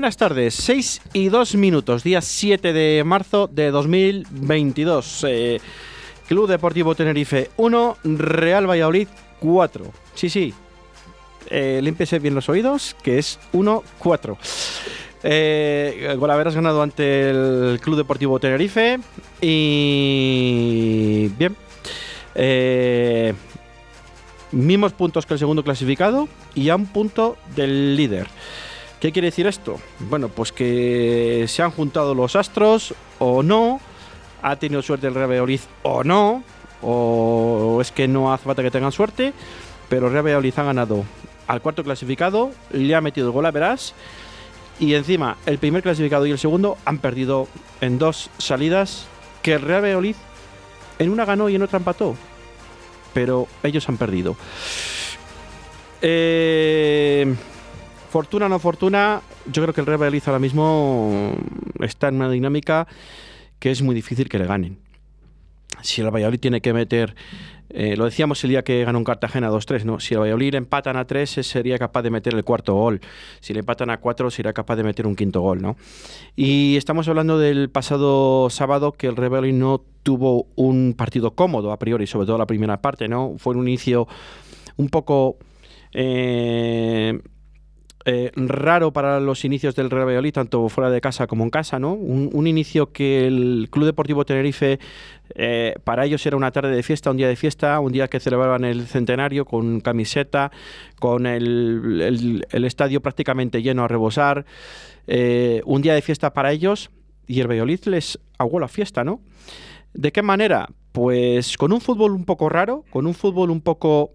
Buenas tardes, 6 y 2 minutos, día 7 de marzo de 2022. Eh, Club Deportivo Tenerife 1, Real Valladolid 4. Sí, sí, eh, límpese bien los oídos, que es 1-4. Eh, Golaveras ganado ante el Club Deportivo Tenerife y bien. Eh, mismos puntos que el segundo clasificado y a un punto del líder. ¿Qué quiere decir esto? Bueno, pues que se han juntado los astros o no, ha tenido suerte el Real Valladolid o no, o es que no hace falta que tengan suerte, pero Real Valladolid ha ganado al cuarto clasificado, le ha metido el gol a Verás y encima el primer clasificado y el segundo han perdido en dos salidas que el Real Valladolid en una ganó y en otra empató, pero ellos han perdido. Eh, Fortuna o no fortuna, yo creo que el Real Valladolid ahora mismo está en una dinámica que es muy difícil que le ganen. Si el Valladolid tiene que meter, eh, lo decíamos el día que ganó un Cartagena 2-3, ¿no? Si el Valladolid empatan a 3, sería capaz de meter el cuarto gol. Si le empatan a 4, sería capaz de meter un quinto gol, ¿no? Y estamos hablando del pasado sábado que el Real Valladolid no tuvo un partido cómodo a priori, sobre todo la primera parte, ¿no? Fue un inicio un poco... Eh, eh, raro para los inicios del Real Valladolid, tanto fuera de casa como en casa, ¿no? Un, inicio que el Club Deportivo Tenerife, eh, para ellos era una tarde de fiesta, un día de fiesta, un día que celebraban el centenario con camiseta, con el, estadio prácticamente lleno a rebosar, eh, un día de fiesta para ellos y el Valladolid les aguó la fiesta, ¿no? ¿De qué manera? Pues con un fútbol un poco raro, con un fútbol un poco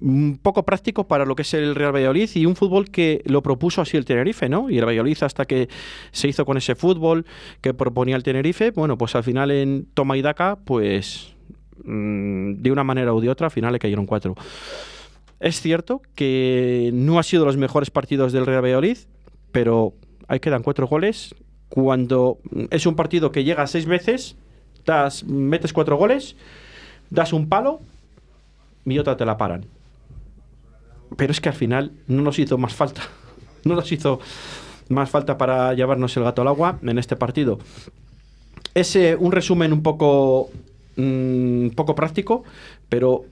un poco práctico para lo que es el Real Valladolid y un fútbol que lo propuso así el Tenerife, ¿no? Y el Valladolid hasta que se hizo con ese fútbol que proponía el Tenerife, bueno, pues al final en toma y daca, pues mm, de una manera u de otra, al final le cayeron cuatro. Es cierto que no ha sido los mejores partidos del Real Valladolid, pero ahí quedan cuatro goles. Cuando es un partido que llega seis veces, das, metes cuatro goles, das un palo y otra te la paran pero es que al final no nos hizo más falta. No nos hizo más falta para llevarnos el gato al agua en este partido. Es un resumen un poco, mm, poco práctico, pero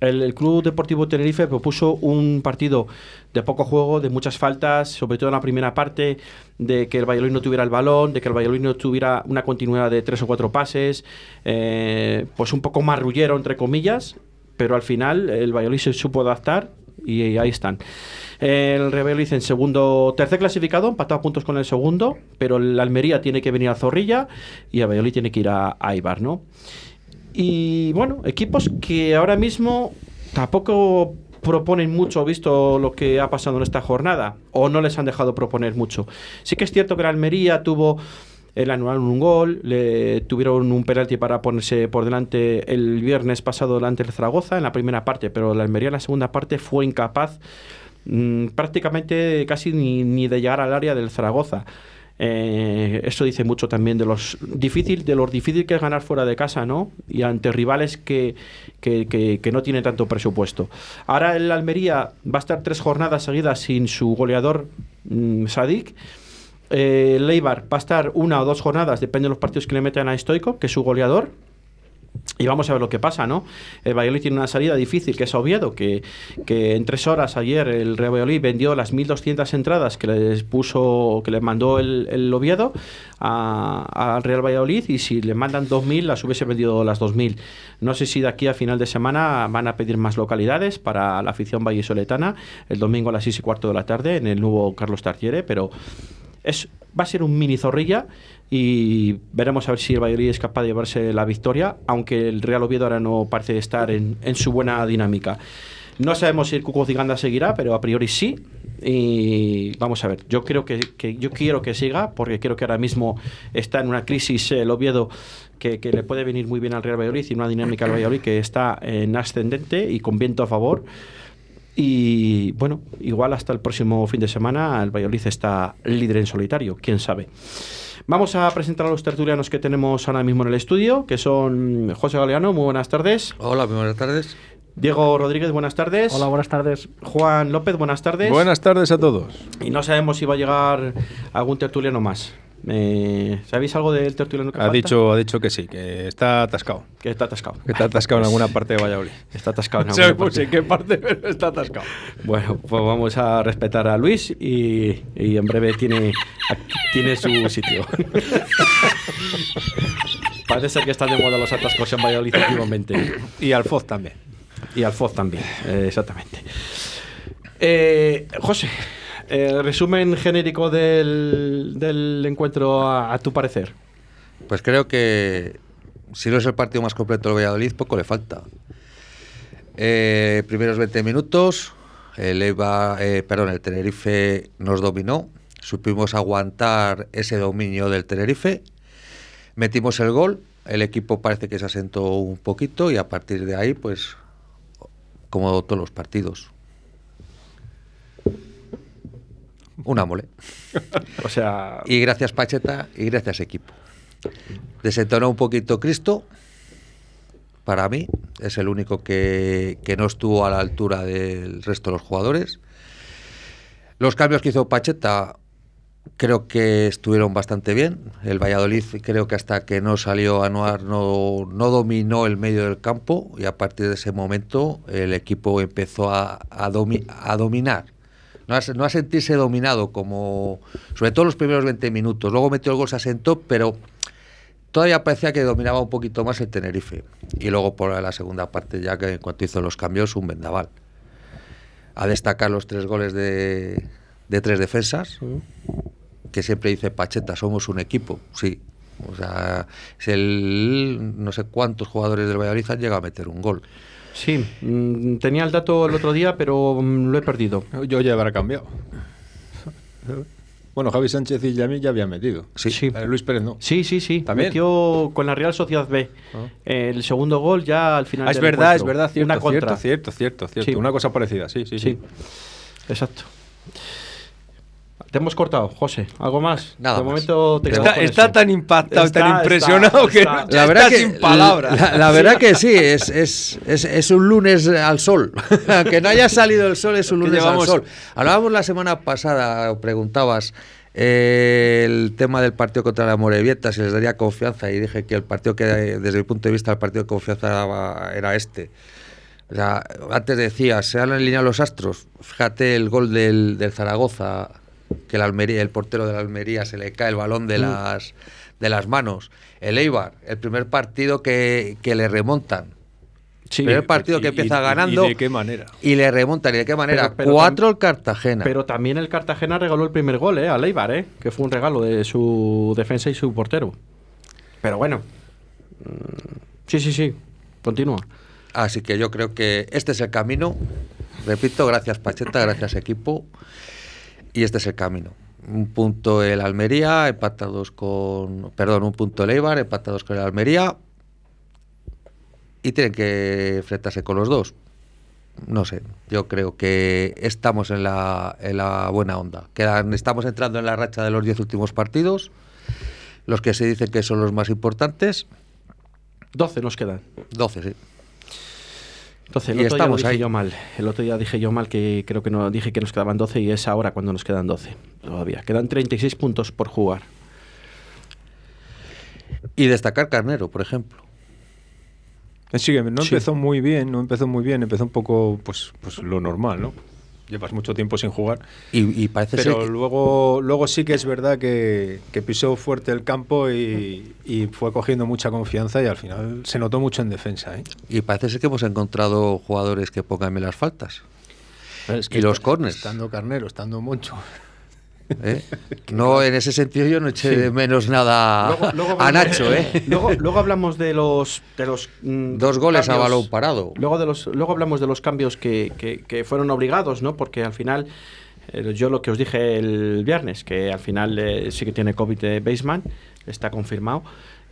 el, Club Deportivo Tenerife propuso un partido de poco juego, de muchas faltas, sobre todo en la primera parte, de que el Valladolid no tuviera el balón, de que el Valladolid no tuviera una continuidad de tres o cuatro pases, eh, pues un poco marrullero, entre comillas, pero al final el Valladolid se supo adaptar y ahí están. El Real en segundo, tercer clasificado, empatado a puntos con el segundo, pero el Almería tiene que venir a Zorrilla y el Valladolid tiene que ir a, a ¿no? Y bueno, equipos que ahora mismo tampoco proponen mucho visto lo que ha pasado en esta jornada o no les han dejado proponer mucho. Sí que es cierto que el Almería tuvo el anularon un gol, le tuvieron un penalti para ponerse por delante el viernes pasado delante del Zaragoza en la primera parte, pero la Almería en la segunda parte fue incapaz mm, prácticamente casi ni, de llegar al área del Zaragoza. Eh, esto dice mucho también de los difícil, de lo difícil que es ganar fuera de casa, ¿no? Y ante rivales que, que, que, no tienen tanto presupuesto. Ahora el Almería va a estar tres jornadas seguidas sin su goleador mm, Sadik. Eh, Leibar va a estar una o dos jornadas, depende de los partidos que le metan a Stoico, que es su goleador. Y vamos a ver lo que pasa, ¿no? El Valladolid tiene una salida difícil, que es Oviedo, que, que en tres horas ayer el Real Valladolid vendió las 1.200 entradas que les puso, que les mandó el, el Oviedo al Real Valladolid y si le mandan 2.000 las hubiese vendido las 2.000. No sé si de aquí a final de semana van a pedir más localidades para la afición vallisoletana el domingo a las 6 y cuarto de la tarde en el nuevo Carlos Tartiere, pero es, va a ser un mini zorrilla y veremos a ver si el Valladolid es capaz de llevarse la victoria, aunque el Real Oviedo ahora no parece estar en, su buena dinámica. No sabemos si el Cuco Ciganda seguirá, pero a priori sí. Y vamos a ver, yo creo que, yo quiero que siga, porque creo que ahora mismo está en una crisis el Oviedo que, que, le puede venir muy bien al Real Valladolid y una dinámica al Valladolid que está en ascendente y con viento a favor. Y bueno, igual hasta el próximo fin de semana el Valladolid está líder en solitario, quién sabe. Vamos a presentar a los tertulianos que tenemos ahora mismo en el estudio, que son José Galeano, muy buenas tardes. Hola, muy buenas tardes. Diego Rodríguez, buenas tardes. Hola, buenas tardes. Juan López, buenas tardes. Buenas tardes a todos. Y no sabemos si va a llegar algún tertuliano más. Eh, ¿Sabéis algo del tertuliano que ha Dicho, ha dicho que sí, que está atascado. Que está atascado. Que está atascado en alguna parte de Valladolid. Está atascado en alguna parte. en qué parte, está atascado. Bueno, pues vamos a respetar a Luis y, en breve tiene, tiene su sitio. Parece que están de moda los atascos en Valladolid últimamente. Y al FOZ también. Y al FOZ también, eh, exactamente. Eh, José, eh, resumen genérico del, encuentro a, tu parecer. Pues creo que si no es el partido más completo del Valladolid, poco le falta. Eh, primeros 20 minutos, el, eh, perdón, el Tenerife nos dominó, supimos aguantar ese dominio del Tenerife, metimos el gol, el equipo parece que se asentó un poquito y a partir de ahí, pues, como todos los partidos, una mole. o sea. Y gracias Pacheta y gracias equipo. Desentonó un poquito Cristo. Para mí, es el único que, que no estuvo a la altura del resto de los jugadores. Los cambios que hizo Pacheta creo que estuvieron bastante bien. El Valladolid creo que hasta que no salió Anuar no, no dominó el medio del campo y a partir de ese momento el equipo empezó a, a, a dominar no a, sentirse dominado como, sobre todo los primeros 20 minutos. Luego metió el gol, se asentó, pero todavía parecía que dominaba un poquito más el Tenerife. Y luego por la segunda parte, ya que en cuanto hizo los cambios, un vendaval. A destacar los tres goles de, de tres defensas, que siempre dice Pacheta, somos un equipo, sí. O sea, es el, no sé cuántos jugadores del Valladolid han llegado a meter un gol. Sí, mm, tenía el dato el otro día, pero mm, lo he perdido. Yo ya habrá cambiado. Bueno, Javi Sánchez y Yami ya habían metido. Sí, sí. Eh, Luis Pérez no. Sí, sí, sí. ¿También? Metió con la Real Sociedad B. Ah. El segundo gol ya al final. Ah, es verdad, es verdad, cierto, Una contra. cierto, cierto, cierto. Una cosa parecida, sí, sí, sí. Exacto. Te hemos cortado, José. ¿Algo más? Nada. De momento te está, está tan impactado, tan impresionado que la verdad que, sin palabras. La, verdad que sí, es, es, es, es, un lunes al sol. que no haya salido el sol es un lunes al sol. Hablábamos la semana pasada, preguntabas eh, el tema del partido contra la Morevieta, si les daría confianza, y dije que el partido que, desde mi punto de vista, el partido de confianza era, era este. O sea, antes decías, se han alineado los astros. Fíjate el gol del, del Zaragoza que el Almería, el portero de la Almería se le cae el balón de mm. las de las manos. El Eibar, el primer partido que, le remontan. Sí, el primer partido que empieza ganando. ¿Y de qué manera? Y le remontan. ¿Y de qué manera? Cuatro el Cartagena. Pero también el Cartagena regaló el primer gol, ¿eh? Al Eibar, ¿eh? Que fue un regalo de su defensa y su portero. Pero bueno. Mm, sí, sí, sí. Continúa. Así que yo creo que este es el camino. Repito, gracias Pacheta, gracias equipo. Y este es el camino. Un punto el Almería, empatados con. Perdón, un punto el Eibar, empatados con el Almería. Y tienen que enfrentarse con los dos. no sé, yo creo que estamos en la, en la buena onda. Quedan, estamos entrando en la racha de los 10 últimos partidos, los que se dicen que son los más importantes. 12 nos quedan. 12, sí. Entonces, el otro estamos día dije yo mal. El otro día dije yo mal que creo que no dije que nos quedaban 12 y es ahora cuando nos quedan 12 todavía. Quedan 36 puntos por jugar. Y destacar Carnero, por ejemplo. Sí, no empezó muy bien, no empezó muy bien, empezó un poco pues, pues lo normal, ¿no? Llevas mucho tiempo sin jugar. Y, parece Pero ser luego, luego sí que es verdad que, pisó fuerte el campo y, fue cogiendo mucha confianza y al final se notó mucho en defensa. ¿eh? Y parece ser que hemos encontrado jugadores que pongan las faltas. y los corners. Estando Carnero, estando Moncho. ¿Eh? No, en ese sentido yo no eché de menos nada a Nacho. ¿eh? Luego, hablamos de los, de los mm, dos goles a balón parado. Luego, de los, luego hablamos de los cambios que, que, fueron obligados, ¿no? Porque al final, eh, yo lo que os dije el viernes, que al final eh, sí que tiene COVID de Baseman, está confirmado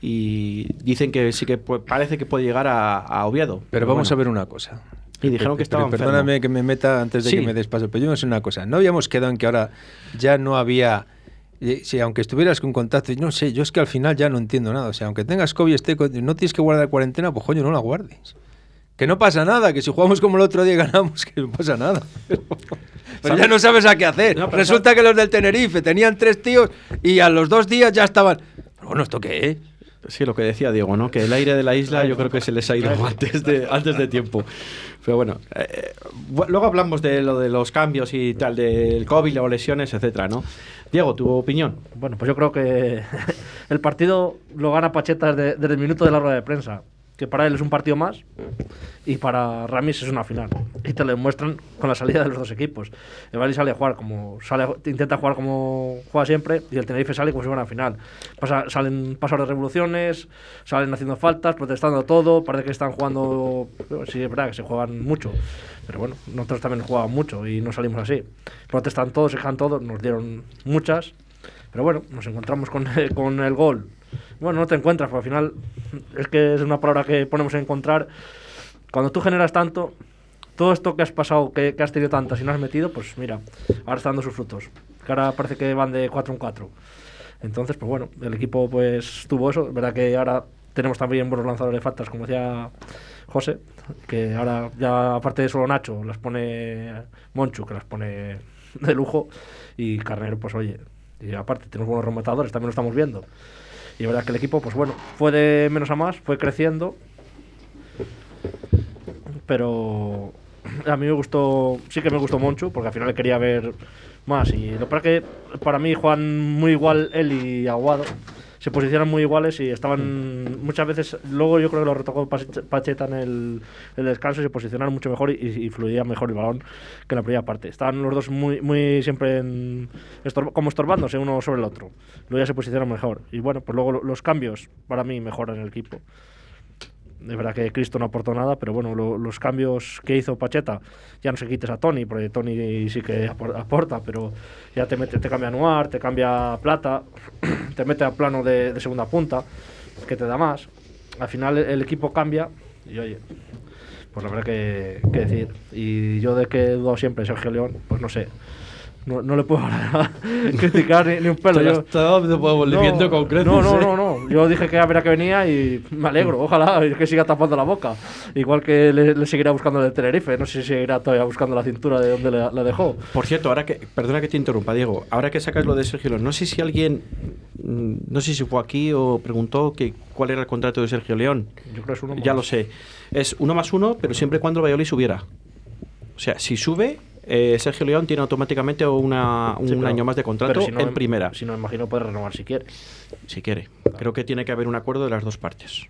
y dicen que sí que parece que puede llegar a, Oviedo. Pero, vamos a ver una cosa. Y dijeron que estaba Perdóname que me meta antes de que me des paso, pero yo no sé una cosa. No habíamos quedado en que ahora ya no había... Eh, si aunque estuvieras con contacto, no sé, yo es que al final ya no entiendo nada. O sea, aunque tengas COVID esté, no tienes que guardar cuarentena, pues coño, no la guardes. Que no pasa nada, que si jugamos como el otro día ganamos, que no pasa nada. Pero, ya no sabes a qué hacer. Resulta que los del Tenerife tenían tres tíos y a los dos días ya estaban. bueno, ¿esto qué es? Sí, lo que decía Diego, ¿no? Que el aire de la isla yo creo que se les ha ido antes de, antes de tiempo. Pero bueno, eh, luego hablamos de lo de los cambios y tal, del COVID o lesiones, etcétera, ¿no? Diego, tu opinión. Bueno, pues yo creo que el partido lo gana Pacheta desde, desde el minuto de la rueda de prensa para él es un partido más y para Ramis es una final. Y te lo demuestran con la salida de los dos equipos. El Bali sale a jugar como sale, intenta jugar como juega siempre y el Tenerife sale como si fuera una final. Pasa, salen pasos de revoluciones, salen haciendo faltas, protestando todo, parece que están jugando, sí es verdad que se juegan mucho, pero bueno, nosotros también jugamos mucho y no salimos así. Protestan todos, se todos, nos dieron muchas, pero bueno, nos encontramos con, con el gol bueno, no te encuentras, porque al final es que es una palabra que ponemos a encontrar. Cuando tú generas tanto, todo esto que has pasado, que, has tenido tantas y no has metido, pues mira, ahora está dando sus frutos. Ahora parece que van de 4 en 4. Entonces, pues bueno, el equipo pues tuvo eso. Verdad que ahora tenemos también buenos lanzadores de faltas, como decía José, que ahora ya aparte de solo Nacho, las pone Monchu, que las pone de lujo, y Carnero, pues oye, y aparte tenemos buenos rematadores, también lo estamos viendo. Y verdad que el equipo, pues bueno, fue de menos a más, fue creciendo. Pero a mí me gustó, sí que me gustó Moncho, porque al final le quería ver más. Y lo que que para mí juegan muy igual él y Aguado. Se posicionan muy iguales y estaban muchas veces. Luego yo creo que lo retocó Pacheta en el, descanso y se posicionaron mucho mejor y, fluía mejor el balón que en la primera parte. Estaban los dos muy, muy siempre como estorbándose uno sobre el otro. Luego ya se posicionan mejor. Y bueno, pues luego los cambios para mí mejoran el equipo. De verdad que Cristo no aportó nada, pero bueno, los cambios que hizo Pacheta, ya no se quites a Tony, porque Tony sí que aporta, pero ya te, mete, te cambia Noir, te cambia Plata, te mete a plano de, segunda punta, que te da más. Al final el, equipo cambia y oye, pues la verdad que, que decir. Y yo de que he dudado siempre Sergio León, pues no sé. No, no, le puedo criticar ni, un pelo. Yo, no, concreto. No, no, no, no. Yo dije que a ver a qué venía y me alegro. Ojalá que siga tapando la boca. Igual que le, seguirá buscando el Tenerife. No sé si seguirá todavía buscando la cintura de donde la dejó. Por cierto, ahora que. Perdona que te interrumpa, Diego. Ahora que sacas lo de Sergio León, no sé si alguien. Mm, no sé si fue aquí o preguntó que cuál era el contrato de Sergio León. Yo creo que es uno Ya lo sé. Es uno más uno, pero siempre cuando el Valladolid subiera. O sea, si sube, eh, Sergio León tiene automáticamente una, un año más de contrato en primera. Si no, imagino puede renovar si quiere. Si quiere. Creo que tiene que haber un acuerdo de las dos partes.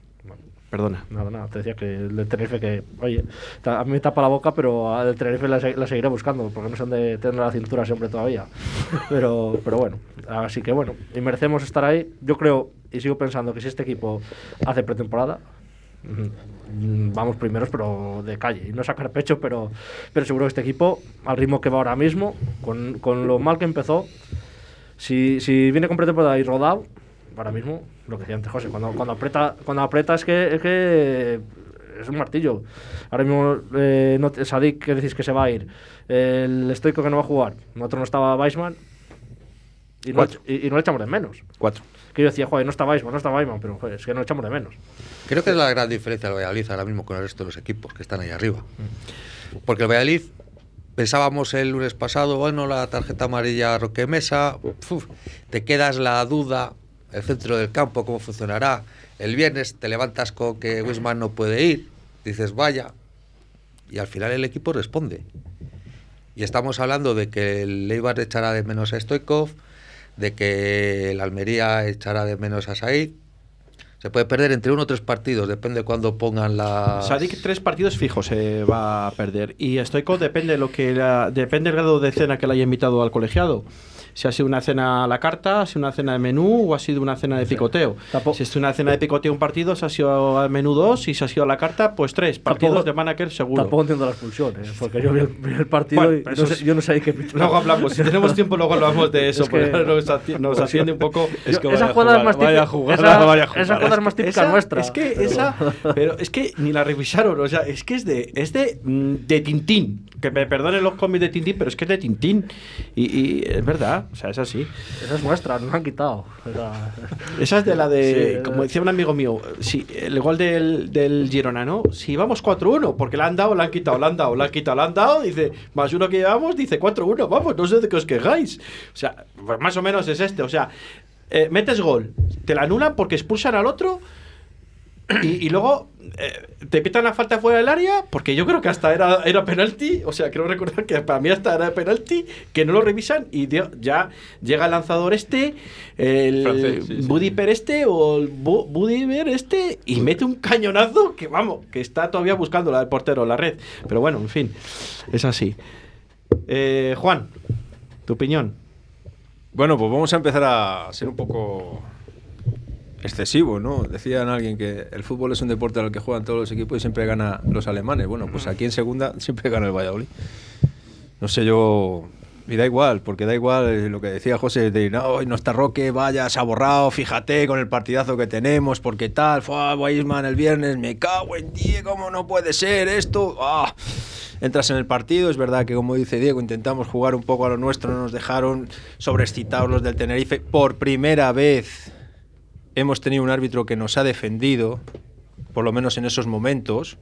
Perdona. Nada, nada. Te decía que el Tenerife que, oye, a mí me tapa la boca, pero al Tenerife la, seguiré buscando, porque no son de tener la cintura siempre todavía. pero, pero bueno, así que bueno, y merecemos estar ahí. Yo creo y sigo pensando que si este equipo hace pretemporada, vamos primeros, pero de calle. Y no sacar pecho, pero, pero seguro que este equipo, al ritmo que va ahora mismo, con, con lo mal que empezó, si, si viene completo por ahí rodado, ahora mismo, lo que decía antes José, cuando, cuando, aprieta, cuando aprieta es que, es que es un martillo. Ahora mismo, eh, no, Sadik, que decís que se va a ir, el estoico que no va a jugar, nosotros no estaba Weisman y no, y, no, le echamos de menos. Cuatro. Que yo decía, joder, no está Weisman, no está Weisman, pero joder, es que no le echamos de menos. Creo que es la gran diferencia del Valladolid ahora mismo con el resto de los equipos que están ahí arriba. Porque el Valladolid pensábamos el lunes pasado, bueno, la tarjeta amarilla Roque Mesa, te quedas la duda, el centro del campo, cómo funcionará. El viernes te levantas con que Wisman no puede ir, dices vaya, y al final el equipo responde. Y estamos hablando de que el Eibar echará de menos a Stoikov, de que el Almería echará de menos a Said, se puede perder entre uno o tres partidos, depende de cuándo pongan la. Sadik tres partidos fijos se va a perder. Y Stoico depende lo que depende del grado de cena que le haya invitado al colegiado si ha sido una cena a la carta, ha sido una cena de menú o ha sido una cena de picoteo. Si es una cena de picoteo un partido, se ha sido al menú dos y si ha sido a la carta, pues tres. Partidos de Manaker seguro. Tampoco entiendo la expulsión, ¿eh? porque yo vi el, partido y yo no sé qué Luego hablamos, si tenemos tiempo luego hablamos de eso, porque nos, asciende un poco. Es que esa jugada es más típica. Esa, jugada es más típica nuestra. Es que esa, pero es que ni la revisaron, o sea, es que es de, es de, mm, de Tintín. Que me perdonen los cómics de Tintín, pero es que es de Tintín. y es verdad. O sea, es así. Esa es nuestra, nos han quitado. Esa es de la de, como decía un amigo mío, si, el gol del, del Girona, ¿no? Si vamos 4-1, porque la han dado, la han quitado, la han dado, la han quitado, la han dado, dice, más uno que llevamos, dice 4-1, vamos, no sé de qué os quejáis. O sea, pues más o menos es este. O sea, eh, metes gol, te la anulan porque expulsan al otro y, luego eh, te pitan la falta fuera del área, porque yo creo que hasta era, era penalti, o sea, creo recordar que para mí hasta era penalti, que no lo revisan y ya llega el lanzador este, el Budiper este o el Budiper este y mete un cañonazo que vamos, que está todavía buscando la del portero, la red. Pero bueno, en fin, es así. Eh, Juan, tu opinión. Bueno, pues vamos a empezar a ser un poco excesivo, ¿no? Decían alguien que el fútbol es un deporte al que juegan todos los equipos y siempre gana los alemanes. Bueno, pues aquí en segunda siempre gana el Valladolid. No sé, yo... Y da igual, porque da igual lo que decía José, de no, no está Roque, vaya, se ha borrado, fíjate con el partidazo que tenemos, porque tal, fue Weisman el viernes, me cago en Diego, ¿cómo no puede ser esto? Ah. Entras en el partido, es verdad que como dice Diego, intentamos jugar un poco a lo nuestro, no nos dejaron sobreexcitados los del Tenerife por primera vez hemos tenido un árbitro que nos ha defendido, por lo menos en esos momentos,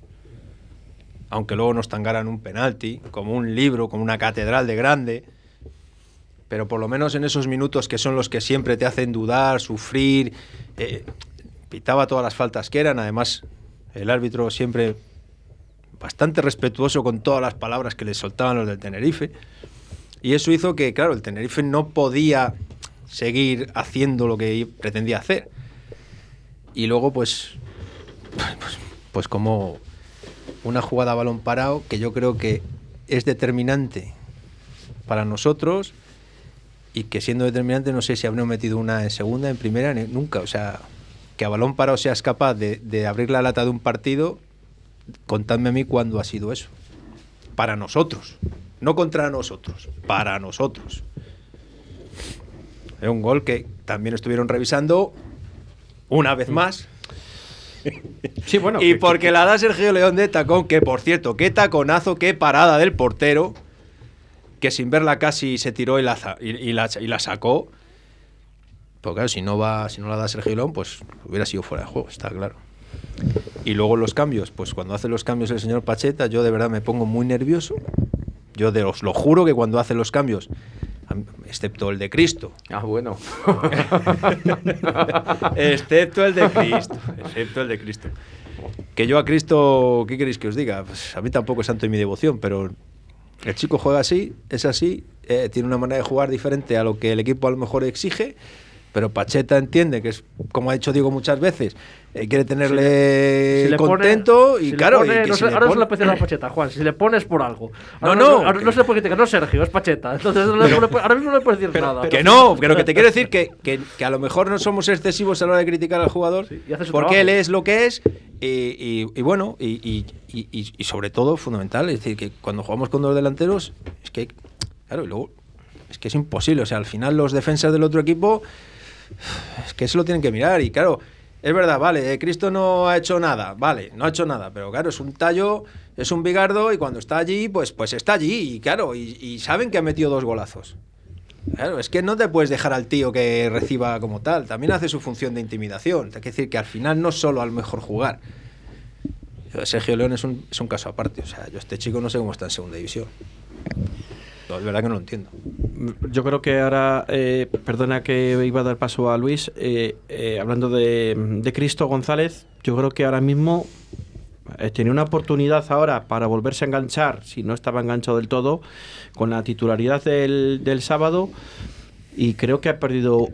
aunque luego nos tangaran un penalti, como un libro, como una catedral de grande, pero por lo menos en esos minutos que son los que siempre te hacen dudar, sufrir, eh, pitaba todas las faltas que eran, además el árbitro siempre bastante respetuoso con todas las palabras que le soltaban los del Tenerife, y eso hizo que, claro, el Tenerife no podía seguir haciendo lo que pretendía hacer. Y luego, pues, pues, pues, como una jugada a balón parado que yo creo que es determinante para nosotros y que siendo determinante no sé si habríamos metido una en segunda, en primera, nunca. O sea, que a balón parado seas capaz de, de abrir la lata de un partido, contadme a mí cuándo ha sido eso. Para nosotros. No contra nosotros, para nosotros. Es un gol que también estuvieron revisando una vez más. Sí, bueno. y porque la da Sergio León de tacón, que por cierto, qué taconazo, qué parada del portero, que sin verla casi se tiró y la, y, la, sacó. Porque claro, si no, va, si no la da Sergio León, pues hubiera sido fuera de juego, está claro. Y luego los cambios, pues cuando hace los cambios el señor Pacheta, yo de verdad me pongo muy nervioso. Yo de os lo juro que cuando hace los cambios excepto el de Cristo. Ah, bueno. excepto el de Cristo, excepto el de Cristo. Que yo a Cristo, ¿qué queréis que os diga? Pues a mí tampoco es santo en mi devoción, pero el chico juega así, es así, eh, tiene una manera de jugar diferente a lo que el equipo a lo mejor exige pero Pacheta entiende que es, como ha dicho Diego muchas veces, eh, quiere tenerle contento y claro. ahora no es la especial a Pacheta, Juan, si le pones por algo. no, no. no se le puede criticar, no Sergio, es Pacheta. Entonces ahora mismo no le puedes decir nada. que no, pero que te quiero decir que, que, que, a lo mejor no somos excesivos a la hora de criticar al jugador, porque él es lo que es y, y, bueno, y, y, sobre todo fundamental, es decir, que cuando jugamos con dos delanteros, es que, claro, y luego es que es imposible, o sea, al final los defensas del otro equipo es que eso lo tienen que mirar y claro, Es verdad, vale, eh, Cristo no ha hecho nada, vale, no ha hecho nada, pero claro, es un tallo, es un bigardo y cuando está allí, pues, pues está allí, y claro, y, saben que ha metido dos golazos. Claro, es que no te puedes dejar al tío que reciba como tal, también hace su función de intimidación. Que decir que al final no solo al mejor jugar. Sergio León es un, es un caso aparte, o sea, yo este chico no sé cómo está en segunda división. Es verdad que no lo entiendo. Yo creo que ahora, eh, perdona que iba a dar paso a Luis, eh, eh, hablando de, de Cristo González, yo creo que ahora mismo eh, tiene una oportunidad ahora para volverse a enganchar, si no estaba enganchado del todo, con la titularidad del, del sábado y creo que ha perdido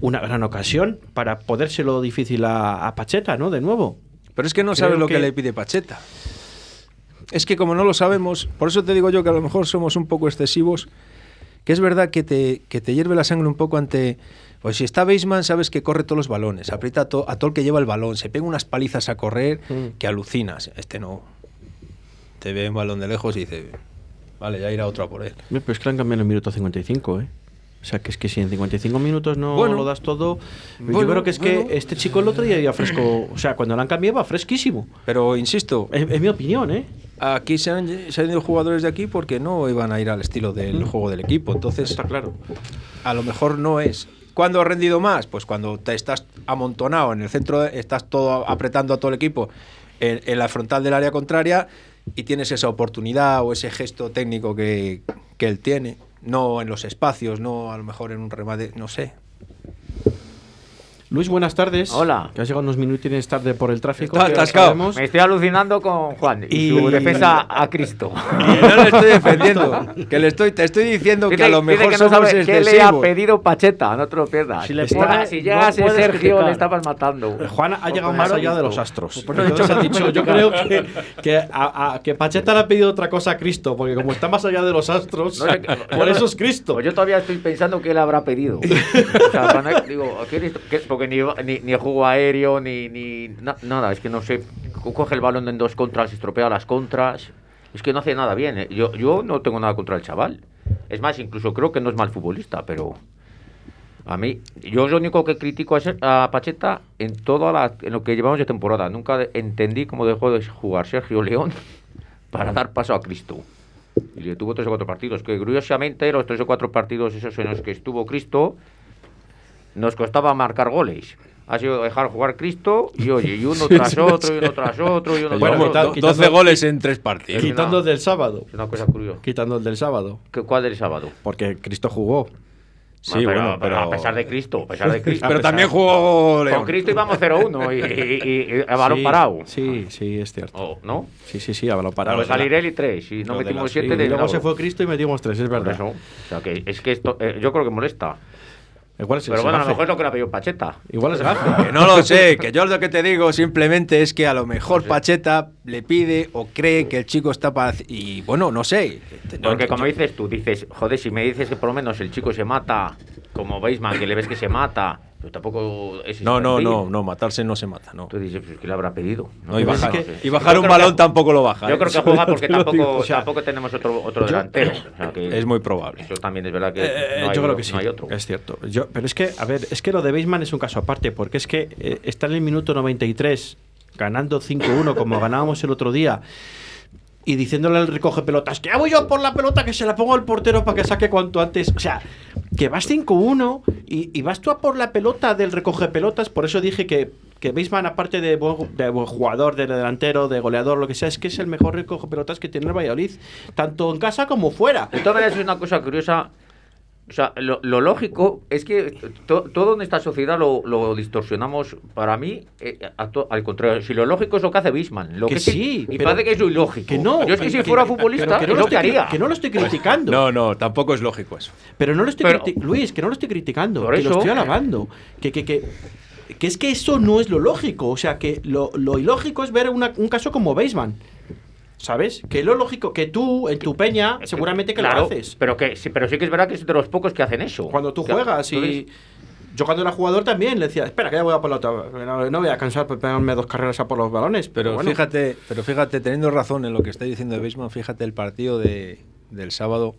una gran ocasión para podérselo difícil a, a Pacheta, ¿no? De nuevo. Pero es que no Creo sabes lo que... que le pide Pacheta. Es que como no lo sabemos, por eso te digo yo que a lo mejor somos un poco excesivos, que es verdad que te, que te hierve la sangre un poco ante... Pues si está Beisman, sabes que corre todos los balones, aprieta a, to- a todo el que lleva el balón, se pega unas palizas a correr Mm. que alucinas. Este no. Te ve un balón de lejos y dice, vale, ya irá otro a por él. Pero es que le han cambiado en el minuto 55, ¿eh? O sea, que es que si en 55 minutos no Bueno. lo das todo. yo Bueno, creo que es bueno. que este chico el otro día iba fresco. O sea, cuando lo han cambiado va fresquísimo. Pero insisto, Es, es mi opinión, ¿eh? aquí se han, se han ido jugadores de aquí porque no iban a ir al estilo del juego del equipo. Entonces, Está claro. a lo mejor no es. ¿Cuándo ha rendido más? Pues cuando te estás amontonado en el centro, estás todo apretando a todo el equipo en, en la frontal del área contraria y tienes esa oportunidad o ese gesto técnico que, que él tiene. No en los espacios, no a lo mejor en un remate, no sé. Luis, buenas tardes. Hola. Que has llegado unos minutines tarde por el tráfico. Está que atascado. Me estoy alucinando con Juan y, Y- su defensa a Cristo. Y no le estoy defendiendo, que le estoy, te estoy diciendo que Dice- a lo dice mejor que no somos sabe qué le ha pedido Pacheta, no te lo pierdas. Si le Está- si no llegase puedes Sergio, le estabas matando. Juan ha llegado más allá de los astros. Por eso he dicho que yo creo que, que, a, a- que Pacheta le ha pedido otra cosa a Cristo, porque como está más allá de los astros, No por eso es Cristo. Pues yo todavía estoy pensando que él habrá pedido. O sea, cuando- digo, ¿qué Cristo? Porque ni, ni, ni juego aéreo, ni, ni na- nada, es que no sé. Co- Coge el balón en dos contras, estropea las contras. Es que no hace nada bien. ¿eh? Yo, yo no tengo nada contra el chaval. Es más, incluso creo que no es mal futbolista, pero a mí, yo lo único que critico a, Ser- a Pacheta en todo la, en lo que llevamos de temporada. Nunca entendí cómo dejó de jugar Sergio León para dar paso a Cristo. Y le tuvo tres o cuatro partidos, que curiosamente los tres o cuatro partidos esos en los que estuvo Cristo nos costaba marcar goles. Ha sido dejar jugar Cristo y oye, y uno tras otro, y uno tras otro, y uno Bueno, tras otro. quita- 12 goles en tres partidos. Sí. Quitando el del sábado. Es una cosa curiosa. Quitando el del sábado. ¿Qué- ¿Cuál del sábado? Porque Cristo jugó. Sí, pero, bueno, pero pero- a pesar de Cristo, a pesar de Cristo. Pero también jugó León. Con Cristo íbamos 0-1 y, y, y- y a balón Sí, parado. Sí, sí, es cierto. Oh, ¿No? Sí, sí, sí, a balón parado. Para salir él y tres. Y no de metimos las- siete Y de luego lado. se fue Cristo y metimos tres, es Por verdad. eso. O sea, que es que esto, eh, yo creo que molesta. Igual es el Pero bueno, a lo mejor es lo que le ha pedido Pacheta. Igual es gafe. Que no lo sé, que yo lo que te digo simplemente es que a lo mejor Pacheta le pide o cree que el chico está para... Y bueno, no sé. Porque como Yo- dices tú, dices, joder, si me dices que por lo menos el chico se mata, como Beisman, que le ves que se mata, pero tampoco es No, no, no, no, matarse no se mata, no. Tú dices, pues que le habrá pedido. No, y pero es bajar, que- y bajar Yo un creo que- balón tampoco lo baja. Yo ¿eh? creo que juega porque digo, tampoco, o sea, tampoco tenemos otro, otro delantero. O sea, que Es muy probable. Eso también es verdad que Eh, no hay, yo creo que sí, no hay otro. es cierto. Yo, pero es que, a ver, es que lo de Beisman es un caso aparte, porque es que eh, está en el minuto 93, ganando 5-1 como ganábamos el otro día, y diciéndole al recoge pelotas, que hago yo por la pelota que se la pongo al portero para que saque cuanto antes. O sea, que vas 5-1 y, y vas tú a por la pelota del recoge pelotas, por eso dije que, que Beisman, aparte de buen, de buen jugador, de delantero, de goleador, lo que sea, es que es el mejor recoge pelotas que tiene el Valladolid, tanto en casa como fuera. De todas maneras, es una cosa curiosa. O sea, lo, lo lógico es que to- todo en esta sociedad lo, lo distorsionamos. Para mí, eh, a to- al contrario, si lo lógico es lo que hace Bisman. Lo Que que, sí, Y pero- parece que es lo ilógico. Que no. Yo es que si fuera futbolista, que no lo estoy haría. Que no lo estoy criticando. No, no, tampoco es lógico eso. Pero no lo estoy Pero- Luis, que no lo estoy criticando, que lo estoy alabando. Que, que, que, que es que eso no es lo lógico. O sea, que lo, lo ilógico es ver una- un caso como Baseman. ¿Sabes? Que lo lógico, que tú, en tu peña, seguramente que Claro, lo haces. Pero, que, sí, pero sí que es verdad que es de los pocos que hacen eso. Cuando tú juegas y. Yo cuando era jugador también le decía, espera, que ya voy a por la otra. No, no voy a cansar por pegarme dos carreras a por los balones. Pero, Pero bueno. fíjate, pero fíjate, teniendo razón en lo que está diciendo de Beisman, fíjate el partido de, del sábado.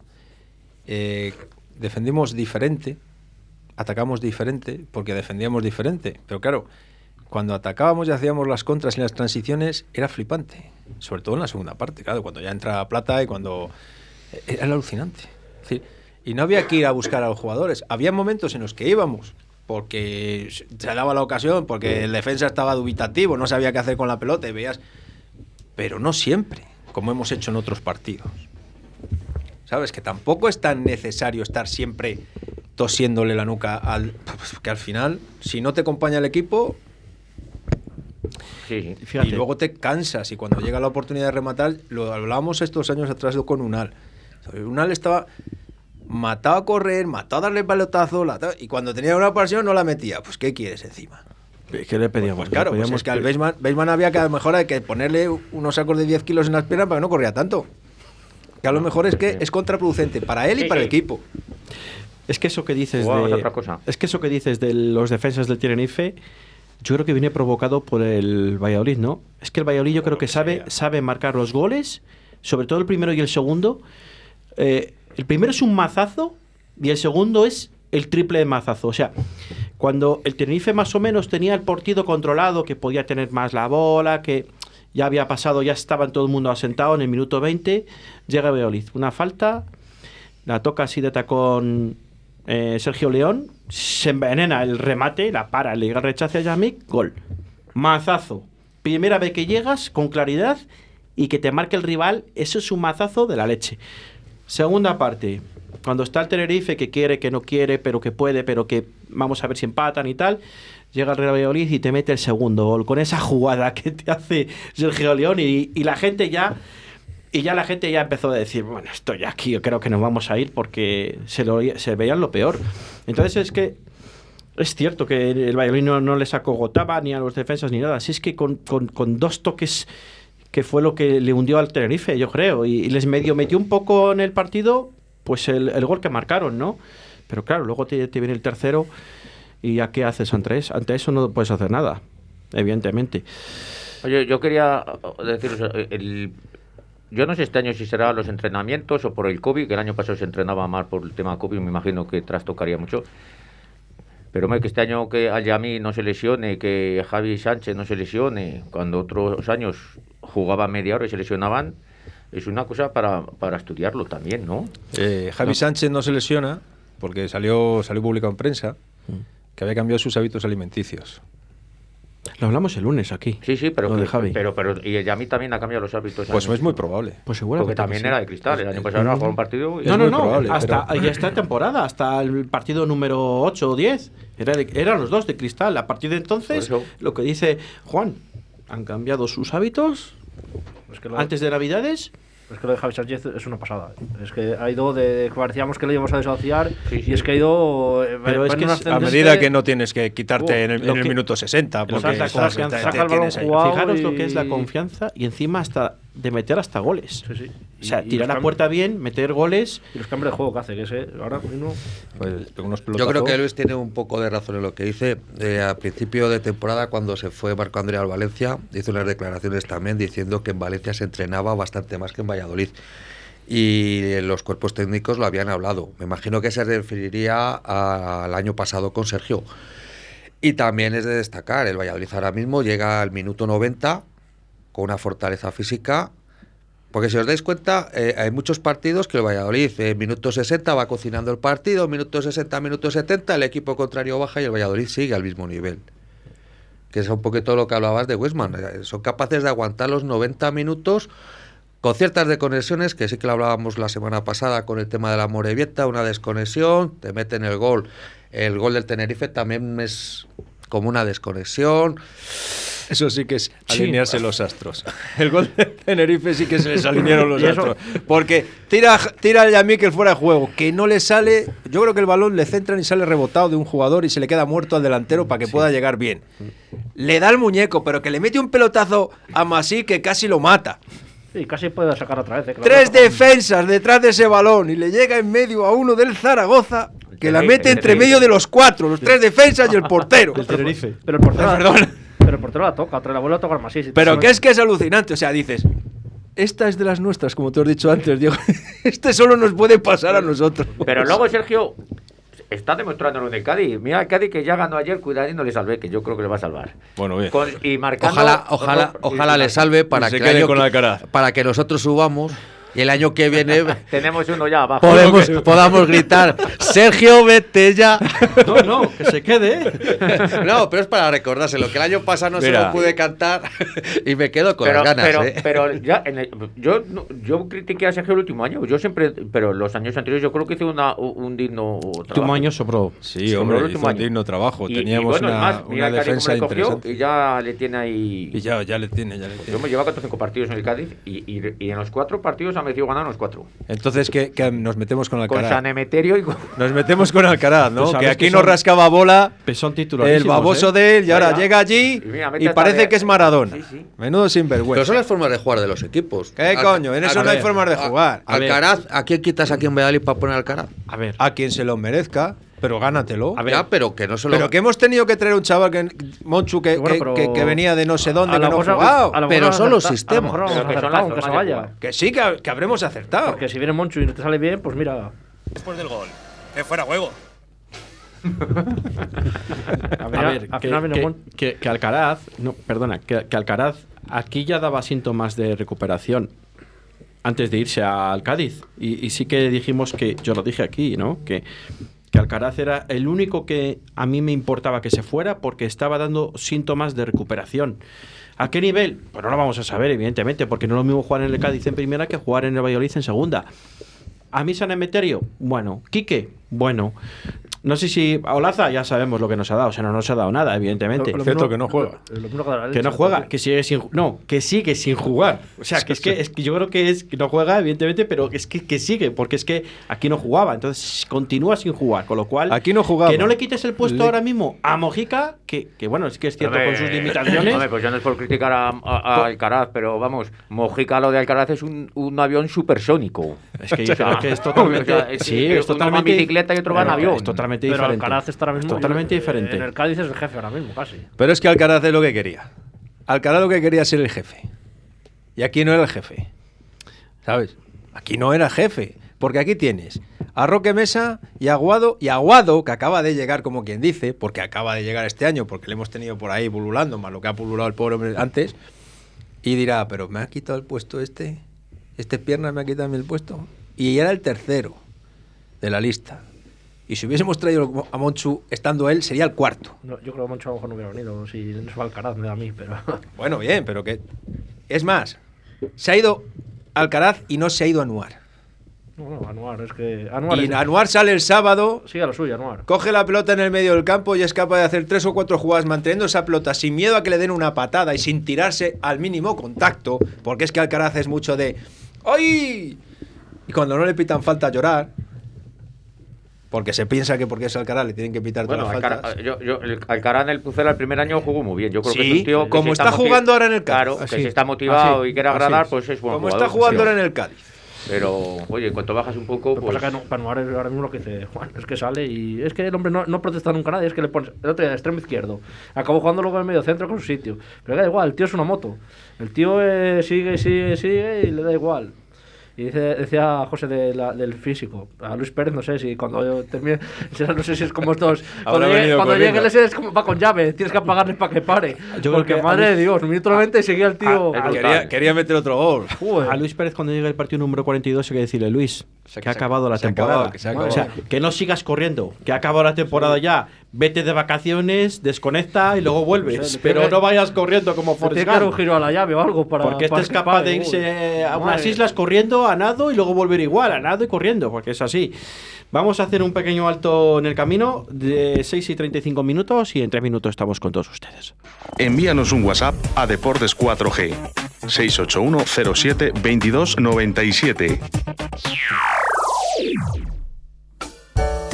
eh, defendimos diferente, atacamos diferente, porque defendíamos diferente. Pero claro, cuando atacábamos y hacíamos las contras y las transiciones, era flipante. Sobre todo en la segunda parte, claro, cuando ya entra Plata y cuando... e-, Era alucinante. Y no había que ir a buscar a los jugadores. Había momentos en los que íbamos, porque se daba la ocasión, porque el defensa estaba dubitativo, no sabía qué hacer con la pelota y veías... Pero no siempre, como hemos hecho en otros partidos. ¿Sabes? Que tampoco es tan necesario estar siempre tosiéndole la nuca al... Que al final, si no te acompaña el equipo, Sí, sí. Fíjate. y luego te cansas y cuando llega la oportunidad de rematar, lo hablábamos estos años atrás con Unal. O sea, Unal estaba matado a correr, matado a darle pelotazo, y cuando tenía una ocasión no la metía. Pues ¿qué quieres encima? ¿Qué le pedíamos? Pues claro, Le pues pedíamos es que al Beisman, Beisman había que a lo mejor hay que ponerle unos sacos de 10 kilos en las piernas para que no corría tanto. Que a lo mejor es que es contraproducente para él y para el equipo. Es que eso que dices Jugaba de, otra cosa. es que eso que dices de los defensas del Tenerife, yo creo que viene provocado por el Valladolid, ¿no? Es que el Valladolid yo creo que sabe, sabe marcar los goles, sobre todo el primero y el segundo. Eh, el primero es un mazazo y el segundo es el triple de mazazo. O sea, cuando el Tenerife más o menos tenía el partido controlado, que podía tener más la bola, que ya había pasado, ya estaba todo el mundo asentado en el minuto 20, llega Valladolid. Una falta, la toca así de tacón eh, Sergio León, se envenena el remate, la para, le llega el a Yamik, gol. Mazazo. Primera vez que llegas con claridad y que te marque el rival, eso es un mazazo de la leche. Segunda parte, cuando está el Tenerife que quiere, que no quiere, pero que puede, pero que vamos a ver si empatan y tal, llega el Real Valladolid y te mete el segundo gol con esa jugada que te hace Sergio León y la gente ya y ya la gente ya empezó a decir, bueno, estoy aquí, yo creo que nos vamos a ir porque se, lo, se veían lo peor. Entonces es que es cierto que el Valladolid no, no les acogotaba ni a los defensas ni nada. Así es que con, con- dos toques que fue lo que le hundió al Tenerife, yo creo, y, les medio metió un poco en el partido, pues el, el gol que marcaron, ¿no? Pero claro, luego te, viene el tercero y ya qué haces ante eso, ante eso no puedes hacer nada, evidentemente. Oye, yo quería el, yo no sé este año si será los entrenamientos o por el COVID, que el año pasado se entrenaba mal por el tema COVID, me imagino que trastocaría mucho. Pero hombre, que este año que al Yami no se lesione, que Javi Sánchez no se lesione, cuando otros años jugaba media hora y se lesionaban, es una cosa para, para estudiarlo también, ¿no? Eh, Javi Sánchez no se lesiona porque salió, salió publicado en prensa que había cambiado sus hábitos alimenticios. Lo hablamos el lunes aquí. Sí, sí, pero, Lo de que- Javi. pero, pero y el Yami también ha cambiado los hábitos. Pues es muy probable. Pues seguro Porque también era de cristal, el año pasado era jugar un partido y No, no, no. probable, hasta pero- esta temporada, hasta el partido número 8 o 10. Era de- eran los dos de cristal. A partir de entonces, lo que dice Juan, han cambiado sus hábitos Es que lo, antes de Navidades. Es que lo de Javi Sánchez es una pasada. Es que ha ido de. Parecíamos que le íbamos a desociar Sí, sí. y es que ha ido. eh, Pero es que es- A medida que no tienes que quitarte Uh, en el, en el que- minuto 60. lo Porque que el. Fijaros y- lo que es la confianza y encima hasta de meter hasta goles. Sí, sí. O sea, tirar los a cam- puerta bien, meter goles. Y los cambios de juego que hace, que ese ahora mismo. Pues, unos Yo creo que Luis tiene un poco de razón en lo que dice. Eh, a principio de temporada, cuando se fue Marco Andrea al Valencia, hizo unas declaraciones también diciendo que en Valencia se entrenaba bastante más que en Valladolid. Y eh, los cuerpos técnicos lo habían hablado. Me imagino que se referiría al año pasado con Sergio. Y también es de destacar, el Valladolid ahora mismo llega al minuto 90 una fortaleza física porque si os dais cuenta, eh, hay muchos partidos que el Valladolid en minuto 60 va cocinando el partido, minuto 60, minuto 70, el equipo contrario baja y el Valladolid sigue al mismo nivel. Que es un poquito lo que hablabas de Westman. eh, Son capaces de aguantar los 90 minutos con ciertas desconexiones, que sí que lo hablábamos la semana pasada con el tema de la Morevieta, una desconexión, te meten el gol. El gol del Tenerife también es como una desconexión. Eso sí que es Sí. alinearse los astros. El gol de Tenerife sí que se les alinearon los astros. Porque tira, tira el Yamik fuera de juego, que no le sale. Yo creo que el balón le centran y sale rebotado de un jugador y se le queda muerto al delantero para que pueda llegar bien. Le da el muñeco, pero que le mete un pelotazo a Masí que casi lo mata. Sí, casi puede sacar otra vez. eh, Tres defensas detrás de ese balón y le llega en medio a uno del Zaragoza que la mete entre medio de los cuatro, los tres defensas y el portero. Tenerife. Pero el portero, Perdón. Pero el portero la toca, otra la vuelve a tocar más. Sí, sí, Pero que es que es alucinante, o sea, dices, esta es de las nuestras, como te has dicho antes, Diego. Este solo nos puede pasar a nosotros. Pero luego, Sergio, está demostrándolo en el Cádiz. Mira Cádiz que ya ganó ayer, cuidado y no le salve, que yo creo que le va a salvar. Bueno, bien. Con- y marcando, Ojalá, ojalá, ojalá le salve para que, quede el año con que- para que nosotros subamos y el año que viene Tenemos uno ya abajo. podemos, podamos gritar Sergio, vete ya. No, no, que se quede. No, pero es para recordárselo, que el año pasado no se Mira. lo pude cantar y me quedo con pero, las ganas. pero, ¿eh? pero ya en el- yo yo critiqué a Sergio el último año yo siempre pero los años anteriores yo creo que hizo una, un digno El último trabajo. año sobró. Sí, Sobre hombre, hizo un digno trabajo. Y- y Teníamos bueno, es una, más, una defensa interesante. y ya le tiene ahí Y ya, ya le tiene, ya le yo tiene. me lleva 4 o 5 partidos en el Cádiz y, y- y en los cuatro partidos ha metido ganar los cuatro Entonces, que, que nos metemos con con Alcaraz. San Emeterio y con Nos metemos con Alcaraz, ¿no? Pues que aquí que nos rascaba bola Pues son el baboso ¿eh? de él y ahora Ya, ya. llega allí Y mira, y mete parece que es Maradona. Sí, sí. Menudo Pero sinvergüenza. son las formas de jugar de los equipos. ¿Qué coño? En eso a no hay formas de jugar. A. Alcaraz, ¿a quién quitas aquí en Valladolid para poner Alcaraz? A ver, A quien se lo merezca, pero gánatelo. A ver. Ya, pero que no se lo. Pero que hemos tenido que traer un chaval que Monchu que, Bueno, que- pero que- que venía de no sé dónde, a que lo no ha mejor- jugado. a lo Pero son los sistemas. A que sí, que, que habremos acertado. Porque si viene Monchu y no te sale bien, pues mira. después del gol. Que fuera juego. A, a ver, ver, al que, final viene que- Mon- que- que Alcaraz, no, perdona, que, que Alcaraz aquí ya daba síntomas de recuperación antes de irse al Cádiz. Y, y sí que dijimos que, yo lo dije aquí, ¿no? Que, que Alcaraz era el único que a mí me importaba que se fuera porque estaba dando síntomas de recuperación. ¿A qué nivel? Pues no lo vamos a saber, evidentemente, porque no es lo mismo jugar en el Cádiz en primera que jugar en el Valladolid en segunda. A mí San Emeterio, bueno. Quique, bueno. No sé si a Olaza ya sabemos lo que nos ha dado, o sea, no nos ha dado nada, evidentemente. Lo- lo Cierto mismo- que no juega. lo- lo mismo que, no juega, que sigue sin no, que sigue sin jugar. O sea, que es que, es que yo creo que es que no juega, evidentemente, pero es que, que sigue, porque es que aquí no jugaba, entonces continúa sin jugar, con lo cual Aquí no jugaba. que no le quites el puesto Le- ahora mismo a Mojica, que, que bueno, es que es cierto con sus limitaciones. Hombre, pues ya no es por criticar a, a- a Alcaraz, pero vamos, Mojica lo de Alcaraz es un, un avión supersónico. Es que yo creo que es O totalmente, sea, es- sí, es en totalmente bicicleta y otro va en pero avión. Es totalmente Pero diferente. Alcaraz está ahora mismo. Es totalmente yo- diferente. En el Cádiz es el jefe ahora mismo, casi. Pero es que Alcaraz es lo que quería. Alcaraz lo que quería es ser el jefe. Y aquí no era el jefe. ¿Sabes? Aquí no era jefe. Porque aquí tienes a Roque Mesa y a Aguado. Y Aguado, que acaba de llegar, como quien dice, porque acaba de llegar este año, porque le hemos tenido por ahí pululando, más lo que ha pululado el pobre hombre antes. Y dirá, pero me ha quitado el puesto este. Este pierna me ha quitado el puesto. Y era el tercero de la lista. Y si hubiésemos traído a Monchu estando él, sería el cuarto. No, yo creo que Moncho a lo mejor no hubiera venido. Si no fue Alcaraz, me da a mí, pero. Bueno, bien, pero que. Es más, se ha ido Alcaraz y no se ha ido Anuar. No, no, Anuar, es que. Anuar. Y es- Anuar sale el sábado, Sigue a lo suyo, Anuar. coge la pelota en el medio del campo y es capaz de hacer tres o cuatro jugadas manteniendo esa pelota sin miedo a que le den una patada y sin tirarse al mínimo contacto, porque es que Alcaraz es mucho de. ¡Ay! Y cuando no le pitan falta llorar, porque se piensa que porque es Alcaraz le tienen que pitar Bueno, todas las Alcara- faltas. yo, yo- el Alcaraz en el Pucela el primer año jugó muy bien. Yo creo que Sí, es un tío que como está motiv- jugando ahora en el Cádiz. Claro, que Así, si está motivado así, y quiere agradar, es. pues es buen Como jugador. está jugando ahora en el Cádiz. Pero, oye, en cuanto bajas un poco, que pues... pasa que no- para es ahora mismo lo que dice Juan, es que sale y es que el hombre no, no protesta nunca nadie, es que le pones el otro día extremo izquierdo, acabó jugando luego en el medio centro con su sitio, pero da igual, el tío es una moto, el tío eh, sigue, sigue, sigue y le da igual. Y dice, decía José de la- del físico, a Luis Pérez, no sé si cuando yo termine, no sé si es como estos. Cuando llegue, cuando llegue es como va con llave, tienes que apagarle para que pare. Yo creo Porque que a madre de Dios, minuto 90 y seguía el tío. a- a- Quería, quería meter otro gol. Joder. A Luis Pérez cuando llegue el partido número 42 hay que decirle, Luis, que ha acabado la se temporada. acabado, que se ha O sea, que no sigas corriendo, que ha acabado la temporada ya. Vete de vacaciones, desconecta y luego vuelves. Pero no vayas corriendo como Tiene Forrest que dar un Gump. giro a la llave o algo para. Porque este para es que capaz pare, de irse a unas Madre. islas corriendo, a nado y luego volver igual, a nado y corriendo, porque es así. Vamos a hacer un pequeño alto en el camino de 6 y 35 minutos y en 3 minutos estamos con todos ustedes. Envíanos un WhatsApp a Deportes 4G 681 07 22 97.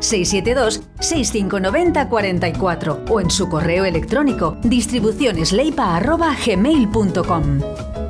672-6590-44 o en su correo electrónico distribucionesleipa.gmail.com.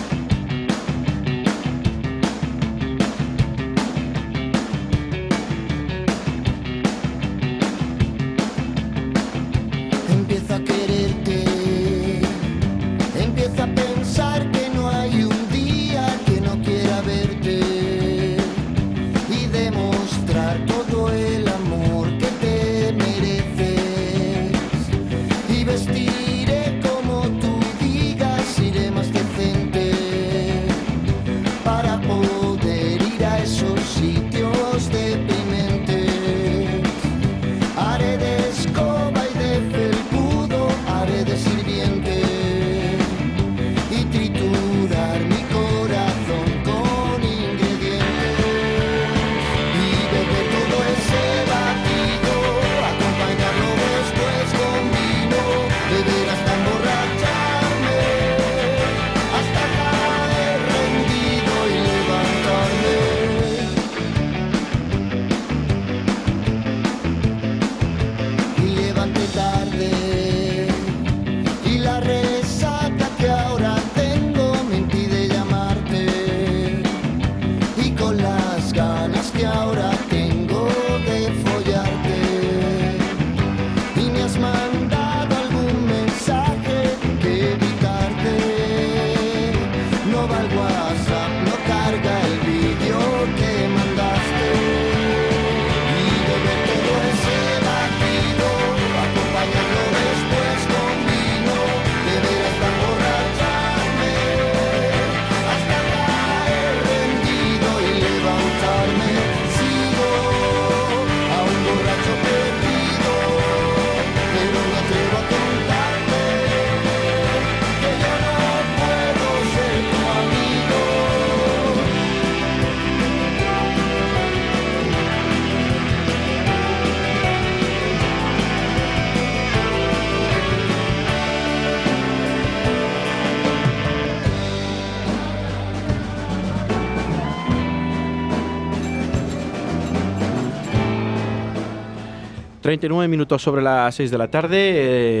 39 minutos sobre las 6 de la tarde.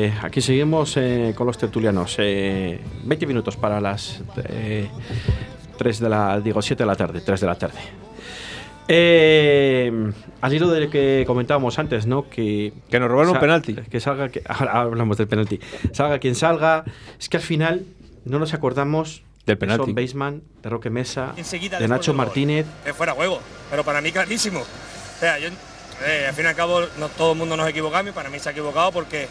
eh, aquí seguimos eh, con los tertulianos. eh, 20 minutos para las eh, 3 de la. Digo, 7 de la tarde. 3 de la tarde. Eh, al hilo de lo que comentábamos antes, ¿no? Que, Que nos robaron un penalti. Que salga. Que, ahora hablamos del penalti. Salga quien salga. Es que al final no nos acordamos Del de penalti. Son Baseman, de Roque Mesa, Enseguida de Nacho. Martínez. Es fuera juego, pero para mí clarísimo. O sea, yo, eh, al fin y al cabo, no todo el mundo nos equivocamos y para mí se ha equivocado porque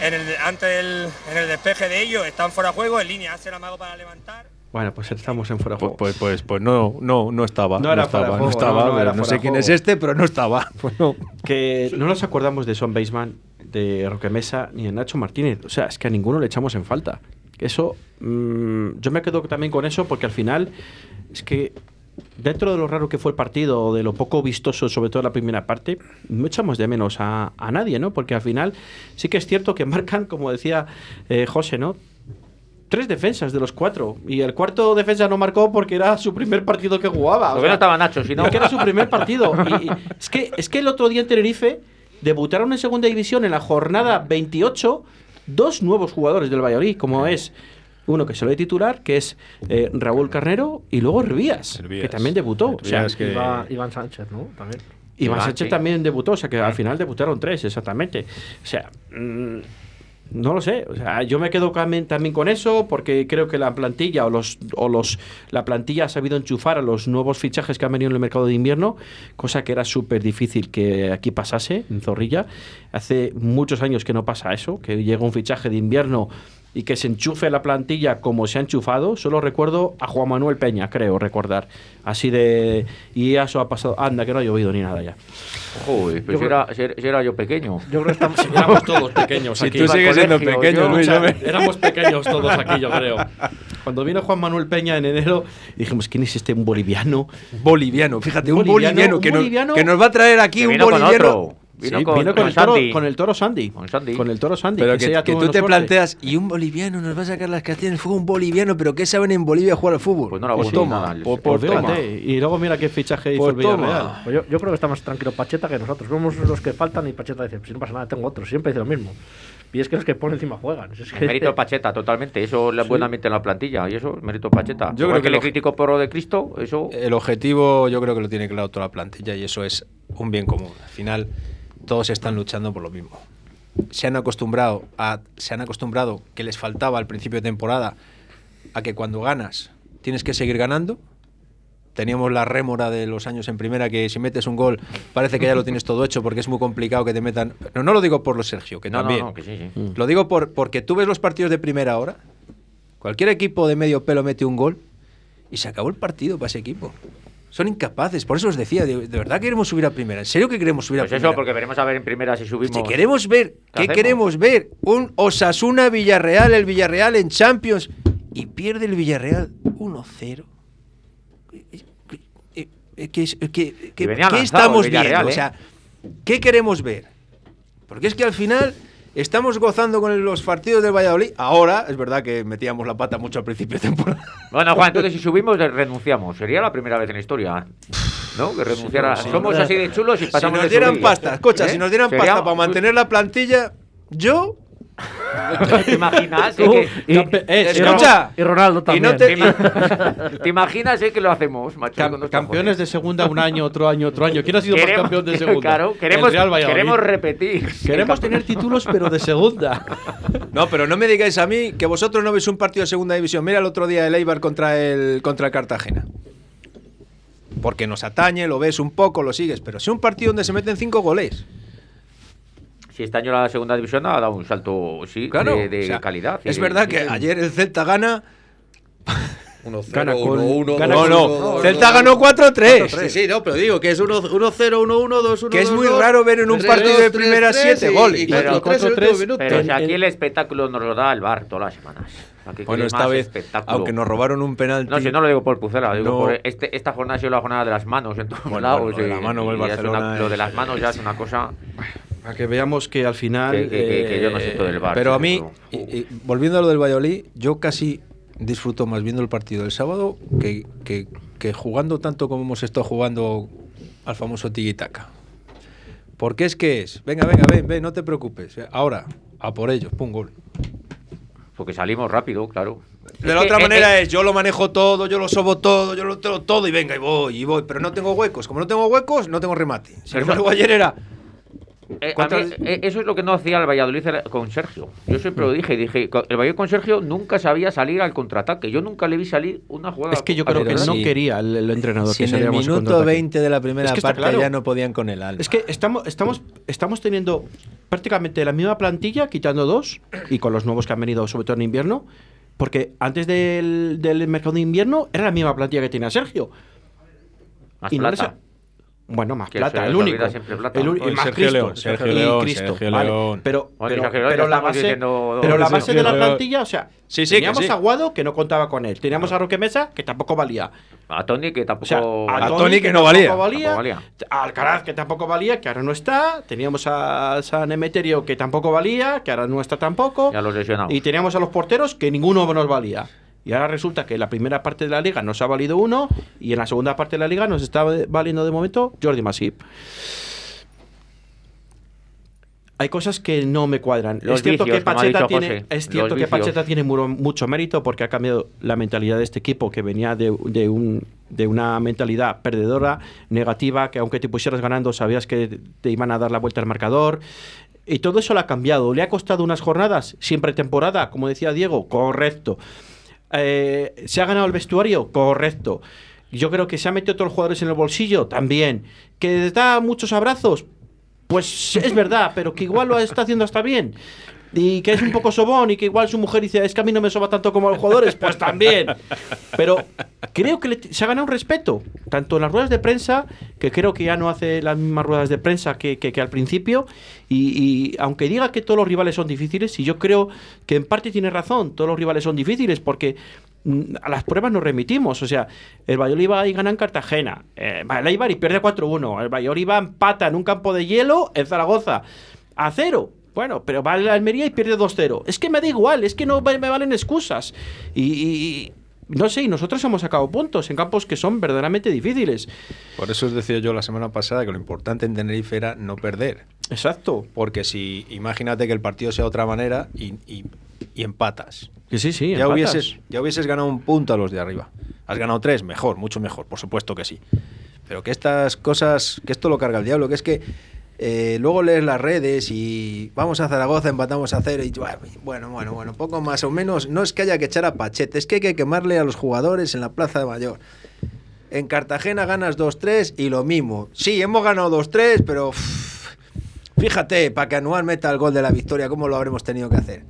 en el, antes del, en el despeje de ellos están fuera de juego, en línea hace el amago para levantar. Bueno, pues estamos en fuera de Pues, juego. pues, pues, pues no, no, no estaba. No era fuera estaba, no estaba. no, no pero era no fuera sé quién es este, pero no estaba. Pues no. que no nos acordamos de Son Baseman, de Roque Mesa ni de Nacho Martínez. O sea, es que a ninguno le echamos en falta. Eso, mm, yo me quedo también con eso porque al final es que dentro de lo raro que fue el partido, o de lo poco vistoso, sobre todo en la primera parte, no echamos de menos a, a nadie, ¿no? Porque al final sí que es cierto que marcan, como decía eh, José, ¿no? Tres defensas de los cuatro. Y el cuarto defensa no marcó porque era su primer partido que jugaba. o Porque sea, no estaba Nacho, si no. porque era su primer partido. Y, y es, que, es que el otro día en Tenerife debutaron en segunda división en la jornada 28 dos nuevos jugadores del Valladolid, como es uno que se lo de titular, que es eh, Raúl Carnero, y luego Hervías, que también debutó. O sea, que- Iba- Iván Sánchez, ¿no? También. Iván Sánchez sí. también debutó, o sea que al final debutaron tres, exactamente. O sea, mm, No lo sé, o sea, yo me quedo también, también con eso porque creo que la plantilla o los o los la plantilla ha sabido enchufar a los nuevos fichajes que han venido en el mercado de invierno, cosa que era súper difícil que aquí pasase en Zorrilla. Hace muchos años que no pasa eso, que llega un fichaje de invierno y que se enchufe la plantilla como se ha enchufado. Solo recuerdo a Juan Manuel Peña, creo recordar. Así de. Y eso ha pasado. Anda, que no ha llovido ni nada ya. Joder, pero Yo si era, si era- si era yo pequeño. Yo creo que estamos. Éramos todos pequeños Si aquí. tú Iba al sigues siendo colegio, pequeño, yo- Luis, O sea, hombre. éramos pequeños todos aquí, yo creo. Cuando vino Juan Manuel Peña en enero, dijimos, ¿quién es este un boliviano? Boliviano, fíjate, un, Un boliviano, boliviano, que, un nos, boliviano que nos va a traer aquí Que un boliviano. Vino Sí, con, vino con, con el toro, Sandy. con el toro Sandy. Con Sandy. Con el toro Sandy. Pero que, que tuvo tú te suerte. planteas, y un boliviano nos va a sacar las castañas fuego, un boliviano, pero ¿qué saben en Bolivia jugar al fútbol? Pues no la Pues toma, pues, el pues Pues toma. Y luego mira qué fichaje hizo Pues el toma. Villarreal. Pues yo, yo creo que está más tranquilo Pacheta que nosotros. Vemos los que faltan y Pacheta dice, si no pasa nada, tengo otros. Siempre dice lo mismo. Y es que los que pone encima juegan. Es que- Mérito Pacheta, totalmente. Eso es buen ambiente en la plantilla. Y eso, mérito Pacheta. Yo Igual creo que le lo- critico por lo de Cristo, eso. El objetivo yo creo que lo tiene claro toda la plantilla y eso es un bien común. Al final todos están luchando por lo mismo. Se han acostumbrado a se han acostumbrado que les faltaba al principio de temporada a que cuando ganas tienes que seguir ganando. Teníamos la rémora de los años en primera que si metes un gol parece que ya lo tienes todo hecho porque es muy complicado que te metan. No, no lo digo por los Sergio, que No, no, también. no, que sí, sí. Mm. Lo digo por, porque tú ves los partidos de primera hora. Cualquier equipo de medio pelo mete un gol y se acabó el partido para ese equipo. Son incapaces. Por eso os decía, de, de verdad queremos subir a primera. ¿En serio que queremos subir Pues a eso, primera? porque veremos a ver en primera si subimos. Si queremos ver, ¿qué queremos ver? Un Osasuna Villarreal, el Villarreal en Champions y pierde el Villarreal 1-0. Eh, eh, ¿Qué, es- eh, qué- estamos viendo? O sea, ¿qué queremos ver? Porque es que al final estamos gozando con los partidos del Valladolid. Ahora, es verdad que metíamos la pata mucho al principio de temporada. Bueno, Juan, entonces si subimos, renunciamos. Sería la primera vez en la historia. ¿No? Que renunciara. Sí, Somos sí. así de chulos y Si pasamos nos dieran pasta, ¿Eh? si nos dieran Sería- pasta para mantener la plantilla, yo ¿Te imaginas? Tú eh, que- y- Campe- eh, y escucha. Y Ronaldo Y también. no te- ¿Te, ima- ¿Te imaginas eh, que lo hacemos, macho? Cam- con nuestros campeones de segunda un año, otro año, otro año. ¿Quién ha sido más Queremos- campeón de segunda? Claro, El queremos, Real Valladolid. queremos repetir. Queremos tener títulos, pero de segunda. No, pero no me digáis a mí que vosotros no veis un partido de segunda división. Mira el otro día el Eibar contra el, contra el Cartagena. Porque nos atañe, lo ves un poco, lo sigues. Pero si un partido donde se meten cinco goles. Si este año la segunda división ha dado un salto, sí, Claro. de, de o sea, calidad. Es sí, verdad que sí. ayer el Celta gana. Gana con- gana No, con- no. Celta ganó 4-3. Sí, sí, no, pero digo que es 1-0, 1-1, 2-1. Que es muy raro ver en un partido de primera siete goles. Y Pero 4-3 en el último minuto. Pero si En- aquí el espectáculo nos lo da el bar todas las semanas. Aquí Bueno, esta vez, aunque nos robaron un penalti. No, si no lo digo por Pucela, digo No. por este, esta jornada ha sido la jornada de las manos en todos Bueno, lados. bueno, lo de y- la mano y es Barcelona una- Lo de las manos ya es una cosa. Para que veamos que al final. Que- que- que- que yo no eh, siento del VAR. Pero a mí, pero- y- y volviendo a lo del Valladolid, yo casi disfruto más viendo el partido del sábado que, que- que jugando tanto como hemos estado jugando al famoso tiki-taka. Porque es que es, venga, venga, ven, ven, no te preocupes. Ahora, a por ellos, pum, gol. Porque salimos rápido, claro. De la otra eh, manera eh, es, yo lo manejo todo, yo lo sobo todo, yo lo tengo todo y venga, y voy, y voy. Pero no tengo huecos. Como no tengo huecos, no tengo remate. Sin embargo, ayer era... Eh, a ¿Cuántas- mí, eh, eso es lo que no hacía el Valladolid con Sergio. Yo siempre lo dije, dije, el Valladolid con Sergio nunca sabía salir al contraataque. Yo nunca le vi salir una jugada. Es que yo creo que no sí. quería el, el entrenador Si que en el minuto contraataque. 20 de la primera Es que parte claro. ya no podían con el alma. Es que estamos, estamos, estamos teniendo prácticamente la misma plantilla, quitando dos, y con los nuevos que han venido, sobre todo en invierno, porque antes del, del mercado de invierno era la misma plantilla que tenía Sergio. Más Y no les plata. Bueno, más Que plata, el único. plata. El, el más Sergio Cristo. León, Sergio y León, Cristo, Sergio vale. León. Pero, pero, pero ya la base, pero la base de la plantilla, o sea, Sí, sí, teníamos sí. a Guado que no contaba con él. Teníamos a Roque Mesa que tampoco valía. A Tony, que O tampoco. sea, a Toni que no valía. Tampoco valía. A Alcaraz que tampoco valía, que ahora no está. Teníamos a San Emeterio que tampoco valía, que ahora no está tampoco. Ya los lesionados. Y teníamos a los porteros que ninguno nos valía. Y ahora resulta que la primera parte de la liga nos ha valido uno y en la segunda parte de la liga nos está valiendo de momento Jordi Masip. Hay cosas que no me cuadran. Los es cierto vicios, que Pacheta tiene, es cierto que. Pacheta tiene mucho mérito porque ha cambiado la mentalidad de este equipo que venía de, de un, de una mentalidad perdedora, negativa, que aunque te pusieras ganando sabías que te iban a dar la vuelta al marcador. Y todo eso lo ha cambiado. ¿Le ha costado unas jornadas? Siempre temporada, como decía Diego, correcto. Eh, ¿Se ha ganado el vestuario? Correcto. Yo creo que se ha metido todos los jugadores en el bolsillo, también. ¿Que da muchos abrazos? Pues es verdad, pero que igual lo está haciendo hasta bien. Y que es un poco sobón y que igual su mujer dice, es que a mí no me soba tanto como a los jugadores, pues también. Pero creo que se ha ganado un respeto, tanto en las ruedas de prensa, que creo que ya no hace las mismas ruedas de prensa que, que- al principio, y, aunque diga que todos los rivales son difíciles, y yo creo que en parte tiene razón, todos los rivales son difíciles, porque mm, a las pruebas nos remitimos, o sea, el Valladolid va y gana en Cartagena, eh, el Eibar y pierde 4-1, el Valladolid va empata en un campo de hielo en Zaragoza, a cero. Bueno, pero va la Almería y pierde 2-0. Es que me da igual, es que no me valen excusas. Y no sé, y nosotros hemos sacado puntos en campos que son verdaderamente difíciles. Por eso os decía yo la semana pasada que lo importante en Tenerife era no perder. Exacto. Porque si, imagínate que el partido sea de otra manera y, y- y empatas. Que sí, sí, ya empatas. hubieses, ya hubieses ganado un punto a los de arriba. Has ganado tres, mejor, mucho mejor, por supuesto que sí. Pero que estas cosas, que esto lo carga el diablo, que es que eh, luego lees las redes y vamos a Zaragoza, empatamos a cero y bueno, bueno, bueno, poco más o menos. No es que haya que echar a Pachete, es que hay que quemarle a los jugadores en la Plaza de Mayor. En Cartagena ganas 2-3 y lo mismo. Sí, hemos ganado 2-3, pero uff, fíjate, para que Anual meta el gol de la victoria, ¿cómo lo habremos tenido que hacer?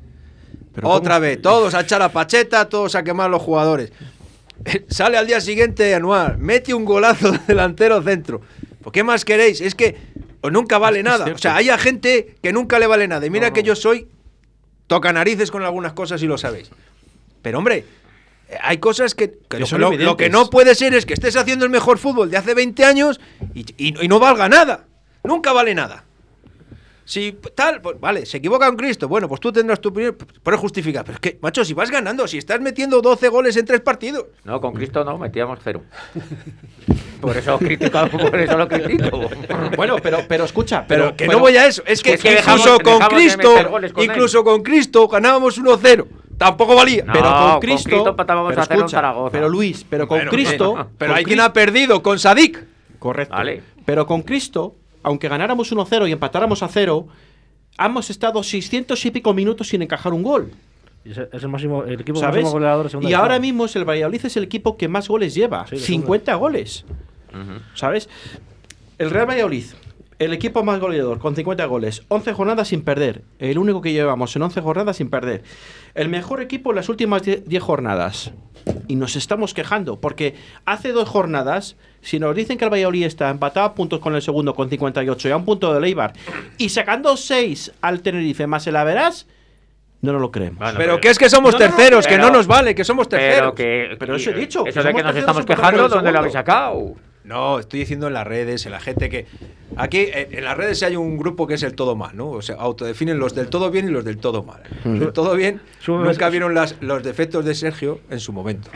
Pero Otra ¿cómo? vez, todos a echar a Pacheta, todos a quemar a los jugadores. Sale al día siguiente Anual, mete un golazo de delantero centro. ¿Por qué más queréis? Es que o nunca vale nada. O sea, hay a gente que nunca le vale nada. Y mira que yo soy toca narices con algunas cosas y lo sabéis. Pero hombre, eh, hay cosas que, que lo, que no puede ser es que estés haciendo el mejor fútbol de hace 20 años y, y- y no valga nada. Nunca vale nada. Si tal, pues, vale, se equivoca un Cristo. Bueno, pues tú tendrás tu opinión, p- puedes justificar. Pero es que, macho, si vas ganando, si estás metiendo 12 goles en tres partidos. No, con Cristo no, metíamos cero. Por eso criticamos, por eso lo critico. Bueno, pero, pero escucha, Pero, pero, que pero- no voy a eso. Es que, Es que incluso dejamos- con dejamos Cristo, con él. incluso con Cristo ganábamos 1-0. Tampoco valía. No, pero con con Cristo, Cristo empatábamos pero a cero en escucha, Zaragoza. Pero Luis, pero con Bueno, Cristo, eh, pero con hay quien ha perdido con Sadik. Correcto. Vale. Pero con Cristo, aunque ganáramos 1-0 y empatáramos a 0, hemos estado 600 y pico minutos sin encajar un gol. Y es, es el máximo, el equipo ¿Sabes? máximo goleador de segunda Y ahora mismo es el Valladolid es el equipo que más goles lleva, Sí, de 50 goles. ¿Sabes? El Real Valladolid, el equipo más goleador, con 50 goles, 11 jornadas sin perder. El único que llevamos en 11 jornadas sin perder. El mejor equipo en las últimas 10 10 jornadas. Y nos estamos quejando, porque hace dos jornadas, si nos dicen que el Valladolid está empatado a puntos con el segundo con 58 y a un punto de Leibar, y sacando 6 al Tenerife más el Averas, no nos lo creemos. Bueno, Pero que es que somos No, no, no, terceros, que pero- no nos vale, que somos terceros. Pero que. Pero eso he dicho, que Eso de somos que nos estamos quejando, ¿dónde lo habéis sacado? No, estoy diciendo en las redes, en la gente que. Aquí, en, en las redes hay un grupo que es el todo mal, ¿no? O sea, autodefinen los del todo bien y los del todo mal. Los del todo bien nunca vieron las, los defectos de Sergio en su momento.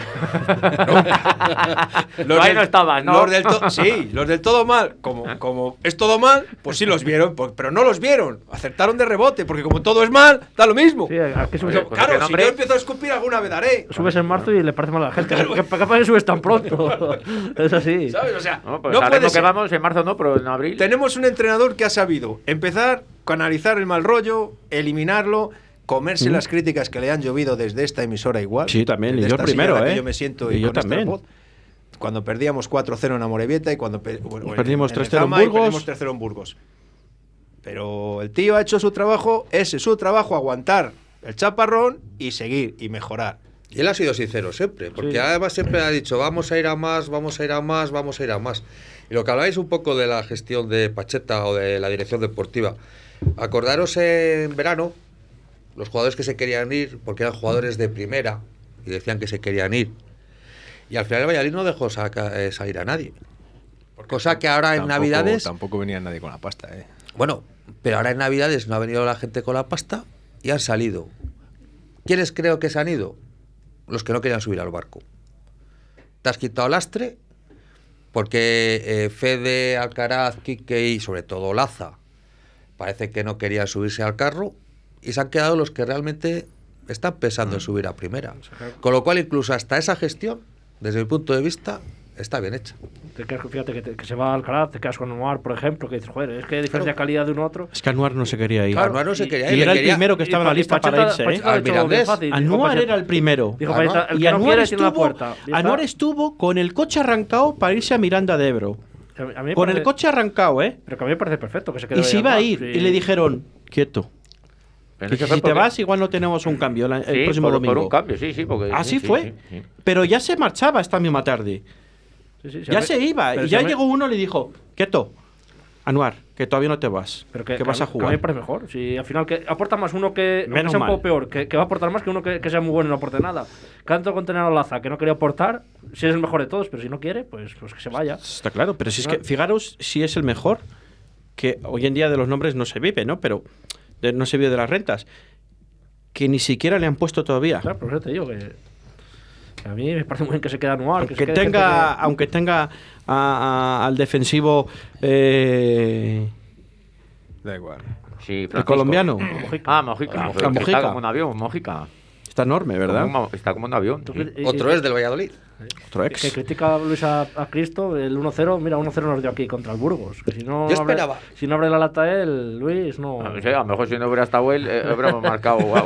Tú ahí no estabas, ¿no? Los del sí, los del todo mal. Como, como es todo mal, pues sí los vieron, pues- pero no los vieron. Acertaron de rebote, porque como todo es mal, da lo mismo. Sí, aquí subes, Oye, pues claro, si yo empiezo a escupir, alguna vez daré. subes en marzo y le parece mal a la gente. ¿Qué, ¿Qué subes tan pronto? es así. ¿Sabes? Sea, No, pues no puede que vamos, en marzo no, pero en abril. Tenemos un entrenador que ha sabido empezar, canalizar el mal rollo, eliminarlo, comerse Mm. las críticas que le han llovido desde esta emisora igual. Sí, también, y yo primero, ¿eh? yo me siento Y y, yo también. Cuando perdíamos 4-0 en Amorebieta y cuando pe- bueno, en- Perdimos en el 3-0 en Burgos. perdimos 3-0 en Burgos. Pero el tío ha hecho su trabajo, ese es su trabajo, aguantar el chaparrón y seguir y mejorar. Y él ha sido sincero siempre, porque Sí. además siempre ha dicho, vamos a ir a más, vamos a ir a más, vamos a ir a más. Y lo que habláis un poco de la gestión de Pacheta o de la dirección deportiva, acordaros en verano, los jugadores que se querían ir, porque eran jugadores de primera, y decían que se querían ir. Y al final el Valladolid no dejó eh, salir a nadie. Cosa que ahora en Tampoco- Navidades... Tampoco venía nadie con la pasta, ¿eh? Bueno, pero ahora en Navidades no ha venido la gente con la pasta y han salido. ¿Quiénes creo que se han ido? Los que no querían subir al barco. Te has quitado lastre porque eh, Fede, Alcaraz, Quique y sobre todo Laza parece que no querían subirse al carro y se han quedado los que realmente están pensando en subir a primera. Con lo cual incluso hasta esa gestión, desde mi punto de vista, está bien hecha. Te quedas, fíjate que, te- que se va al Alcaraz, te quedas con Noir, por ejemplo, que dices, joder, es que hay diferencia de calidad de uno a otro. Es que Anuar no se quería ir. Claro, Anuar no se quería Y ir, era le el primero que y estaba en la y lista para Pacheta- irse. ¿eh? Pacheta fácil, Anuar era el primero. Dijo Claro. El Y no Anuar quiere tiene la estuvo, puerta. Anuar estuvo con el coche arrancado para irse a Miranda de Ebro. A mí- Con parece- el coche arrancado, ¿eh? Pero que a mí me parece perfecto que se quede Y se iba a Anuar, ir. sí. Y le dijeron, quieto. Que si te vas, igual no tenemos un cambio la- el Sí, próximo por, domingo. por un cambio, sí, sí. Porque, Así sí, sí, fue. sí, sí. Pero ya se marchaba esta misma tarde. Sí, sí, Ya a se iba. Y a ya llegó uno y le dijo, quieto, Anuar, que todavía no te vas. Pero que, que, vas a que jugar. mí me parece mejor. Si al final que aporta más uno que, Menos sea un poco peor, que, que va a aportar más que uno que, que sea muy bueno y no aporte nada. Canto con tener a Laza, que no quería aportar, si es el mejor de todos, pero si no quiere, pues, pues que se vaya. Está claro, pero si es que, fijaros si es el mejor, que hoy en día de los nombres no se vive, ¿no? Pero de- no se vive de las rentas, que ni siquiera le han puesto todavía. Claro, pero te digo que, que a mí me parece muy bien que se quede anual. Que, se Que quede gente tenga, que- aunque tenga a- a- al defensivo eh, Da igual. Sí, el colombiano. Ah, Mojica. Mojica. Mojica. Mojica. Está como un avión, Mojica. Está enorme, ¿verdad? Como un- está como un avión. Otro y- es del Valladolid. Otro que, ex. que critica a Luis a, a Cristo, el 1-0, mira, 1-0 nos dio aquí contra el Burgos. Que si no Yo abre- esperaba. si no abre la lata él, Luis, no. A ver, a lo mejor si no hubiera estado él, eh, hubiéramos marcado. guau,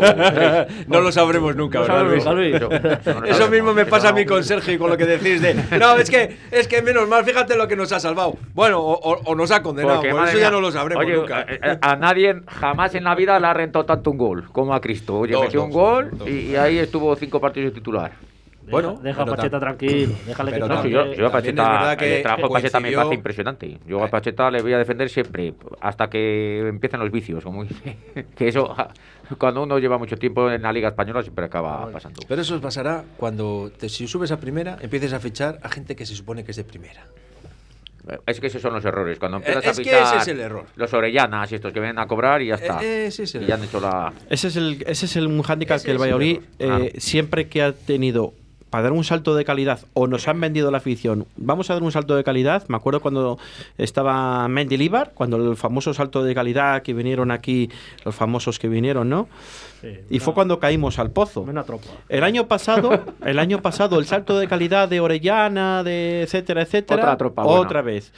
No lo sabremos nunca, No ¿verdad, Luis? Luis. Eso- eso no lo Eso mismo me pasa a mí con Sergio y con lo que decís de. No, es que, es que menos mal, fíjate lo que nos ha salvado. Bueno, o, o- o nos ha condenado, Porque, por eso ya no lo sabremos oye, nunca. eh, eh, A, nadie jamás en la vida le ha rentado tanto un gol como a Cristo. Oye, Dos, metió dos, un gol dos. y, y ahí estuvo cinco partidos de titular. Bueno, deja a Pacheta tranquilo, déjale que sí, yo, yo a también es Pacheta, que el trabajo de Pacheta me parece impresionante. Yo a Pacheta le voy a defender siempre, hasta que empiecen los vicios. Como dice. que eso, cuando uno lleva mucho tiempo en la Liga Española, siempre acaba pasando. Pero eso os pasará cuando, te- si subes a primera, empieces a fichar a gente que se supone que es de primera. Es que esos son los errores. Cuando empiezas es a que fichar ese es el error. los Orellanas y estos que vienen a cobrar y ya está. Eh, ese es el y ya han hecho la. Ese es el, ese es el un hándicap Ese que el el Valladolid, error. eh, siempre que ha tenido para dar un salto de calidad o nos han vendido la afición, vamos a dar un salto de calidad. Me acuerdo cuando estaba Mendilibar, cuando el famoso salto de calidad que vinieron aquí, los famosos que vinieron, ¿no? Sí, Y fue cuando caímos al pozo. Una tropa. El año pasado, el año pasado, el salto de calidad de Orellana, de etcétera, etcétera, Otra tropa buena. otra vez.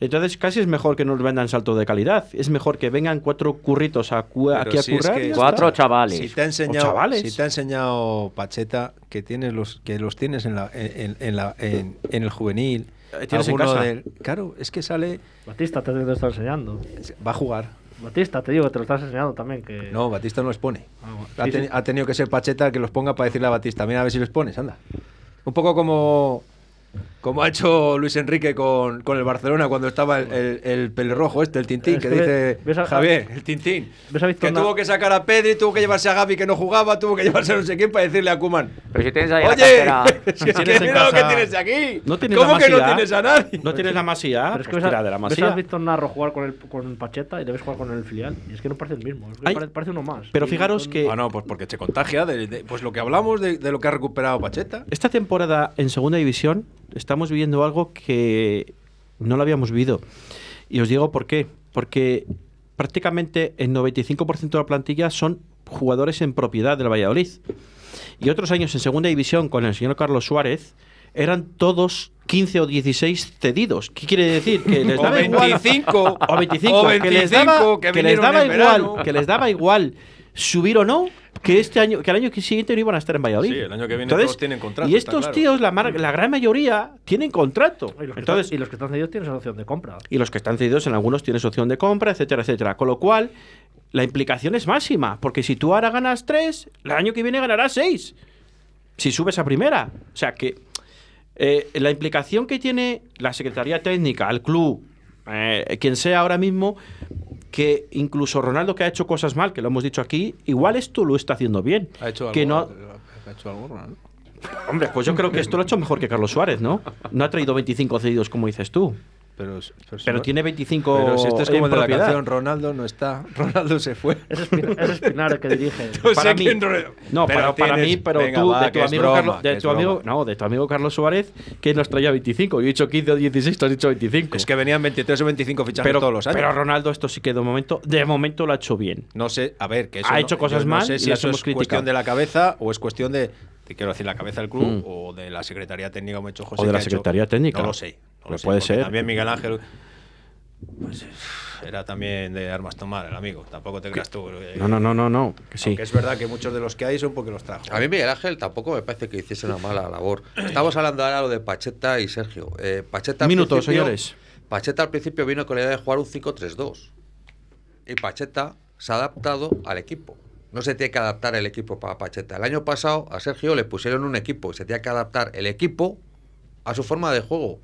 Entonces casi es mejor que nos vendan salto de calidad. Es mejor que vengan cuatro curritos a cu- Pero aquí a es currar. que- Cuatro chavales. Si te ha enseñado, chavales. si te ha enseñado Pacheta que tienes los que los tienes en la en, en la en, en el juvenil, Eh, tienes en alguno casa. del- claro, es que sale Batista te, te lo está enseñando. va a jugar. Batista, te digo te lo estás enseñando también. Que... No, Batista no pone. Ah, bueno. Ha, ha tenido que ser Pacheta el que los ponga para decirle a Batista, mira a ver si les pones, anda. Un poco como como ha hecho Luis Enrique con, con el Barcelona cuando estaba el, el, el pelirrojo este, el Tintín, Es que que dice ves a- Javier, el Tintín. ¿Ves a Víctor Que tuvo que sacar a Pedri, tuvo que llevarse a Gaby que no jugaba, tuvo que llevarse a no sé quién para decirle a Kuman. Pero si tienes ahí la Oye, cantera- si es Tienes que mira lo que tienes aquí. No tienes ¿Cómo la que no masía? tienes a nadie? No tienes la masía. Pero es que pues ves a, de la ves a masía. Víctor Narro jugar con el con Pacheta y le ves jugar con el filial. Y es que no parece el mismo. es que parece uno más. Pero fijaros son- que Ah, no, pues porque se contagia de, de- pues lo que hablamos de, de lo que ha recuperado Pacheta. esta temporada en segunda división estamos viviendo algo que no lo habíamos vivido. Y os digo por qué. Porque prácticamente el 95% de la plantilla son jugadores en propiedad del Valladolid. Y otros años en segunda división con el señor Carlos Suárez eran todos 15 o 16 cedidos. ¿Qué quiere decir? Que les O daba igual- 25, o 25, o que les 25 daba, que que les daba igual, verano. que les daba igual subir o no, que este año, que el año siguiente no iban a estar en Valladolid. Sí, el año que viene Entonces, todos tienen contrato, Y está estos claro. tíos, la, mar- la gran mayoría, tienen contrato. Y los, que Entonces, están, y los que están cedidos tienen opción de compra. y los que están cedidos en algunos tienes opción de compra, etcétera, etcétera. Con lo cual, la implicación es máxima, porque si tú ahora ganas tres, el año que viene ganarás seis. Si subes a primera. O sea que eh, la implicación que tiene la Secretaría Técnica, el club, eh, quien sea ahora mismo, que incluso Ronaldo que ha hecho cosas mal, que lo hemos dicho aquí, igual esto lo está haciendo bien. Ha hecho algo, que no, ha hecho algo, ¿no? hombre, pues yo creo que esto lo ha hecho mejor que Carlos Suárez, ¿no? No ha traído 25 cedidos como dices tú. Pero, pero, Pero tiene 25 Pero si esto es como el de la canción, Ronaldo no está, Ronaldo se fue. Es, Espin- es Espinar el que dirige. No para sé mí, quién Ronaldo- no, Pero para, para tienes- mí, pero venga, tú, va, de tu amigo, broma, Carlos, de tu amigo, broma. no, de tu amigo Carlos Suárez, que nos traía 25. Yo he dicho 15 o 16, tú has dicho 25. Es que venían 23 o 25 fichajes pero, todos los años. pero Ronaldo esto sí que de momento, de momento lo ha hecho bien. no sé, a ver, que eso Ha no- hecho cosas yo no mal sé y si las eso hemos es criticado. cuestión de la cabeza o es cuestión de, te quiero decir, la cabeza del club Mm. o de la Secretaría Técnica, como ha hecho José. O de la hecho- Secretaría Técnica. No lo sé. no lo Pues sé, puede ser. También Miguel Ángel pues, era también de armas tomar, el amigo. Tampoco te creas tú. eh, No, no, no, no, no. Que sí. Es verdad que muchos de los que hay son porque los trajo. A mí Miguel Ángel tampoco me parece que hiciese una mala labor. Estamos hablando ahora lo de Pacheta y Sergio. Eh, Pacheta Minutos, señores. Pacheta al principio vino con la idea de jugar un 5-3-2. Y Pacheta se ha adaptado al equipo. No se tiene que adaptar el equipo para Pacheta. El año pasado a Sergio le pusieron un equipo y se tenía que adaptar el equipo a su forma de juego.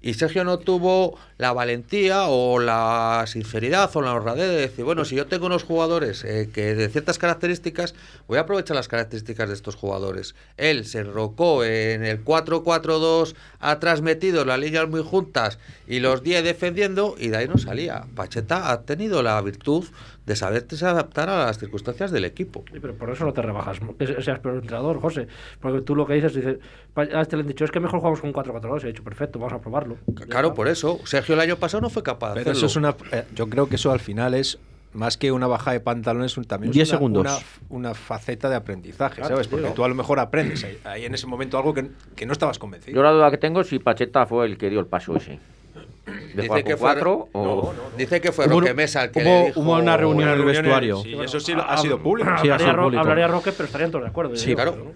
Y Sergio no tuvo la valentía o la sinceridad o la honradez de decir, bueno, si yo tengo unos jugadores eh, que de ciertas características, voy a aprovechar las características de estos jugadores. Él se enrocó en el 4-4-2, atrás metido, las líneas muy juntas y los 10 defendiendo y de ahí no salía. Pacheta ha tenido la virtud de saberse adaptar a las circunstancias del equipo. Sí, pero por eso no te rebajas, que se- seas peor entrenador, José. Porque tú lo que dices, dices, a este le han dicho, es que mejor jugamos con 4-4-2. He dicho, perfecto, vamos a probarlo. Claro, por eso. Sergio el año pasado no fue capaz de hacerlo. eso es una. eh, yo creo que eso al final es más que una bajada de pantalones, un, también es Diez una, segundos. Una, una faceta de aprendizaje, Claro, ¿sabes? Porque tú a lo mejor aprendes ahí, ahí en ese momento algo que, que no estabas convencido. Yo la duda que tengo es si Pacheta fue el que dio el paso ese. De jugar con fue, cuatro o... dice que fue Hubo- Roque Mesa el que hubo- le dijo... hubo una reunión en el vestuario. sí, eso sí ha sido público. Sí, ha hablaría, sido Ro- público. hablaría Roque, pero estarían todos de acuerdo. Sí, claro.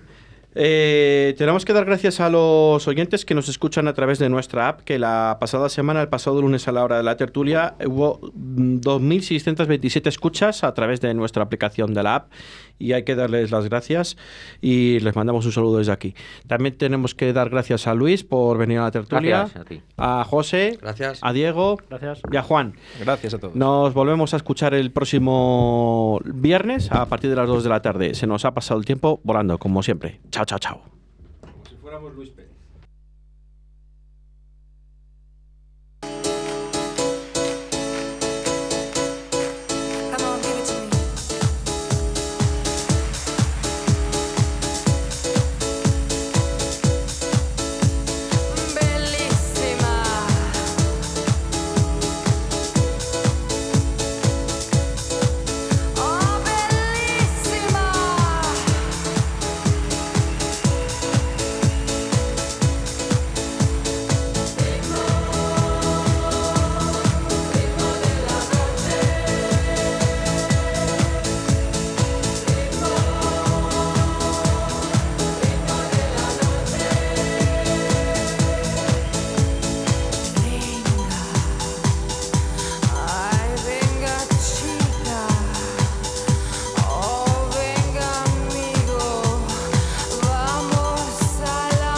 Eh, tenemos que dar gracias a los oyentes que nos escuchan a través de nuestra app, que la pasada semana, el pasado lunes a la hora de la tertulia, hubo mm, 2.627 escuchas a través de nuestra aplicación de la app y hay que darles las gracias y les mandamos un saludo desde aquí. También tenemos que dar gracias a Luis por venir a la tertulia, Gracias a ti. a José, Gracias. a Diego Gracias. y a Juan. Gracias a todos. Nos volvemos a escuchar el próximo viernes a partir de las 2 de la tarde. Se nos ha pasado el tiempo volando, como siempre. Chao, chao, chao. Si fuéramos Luis Pérez.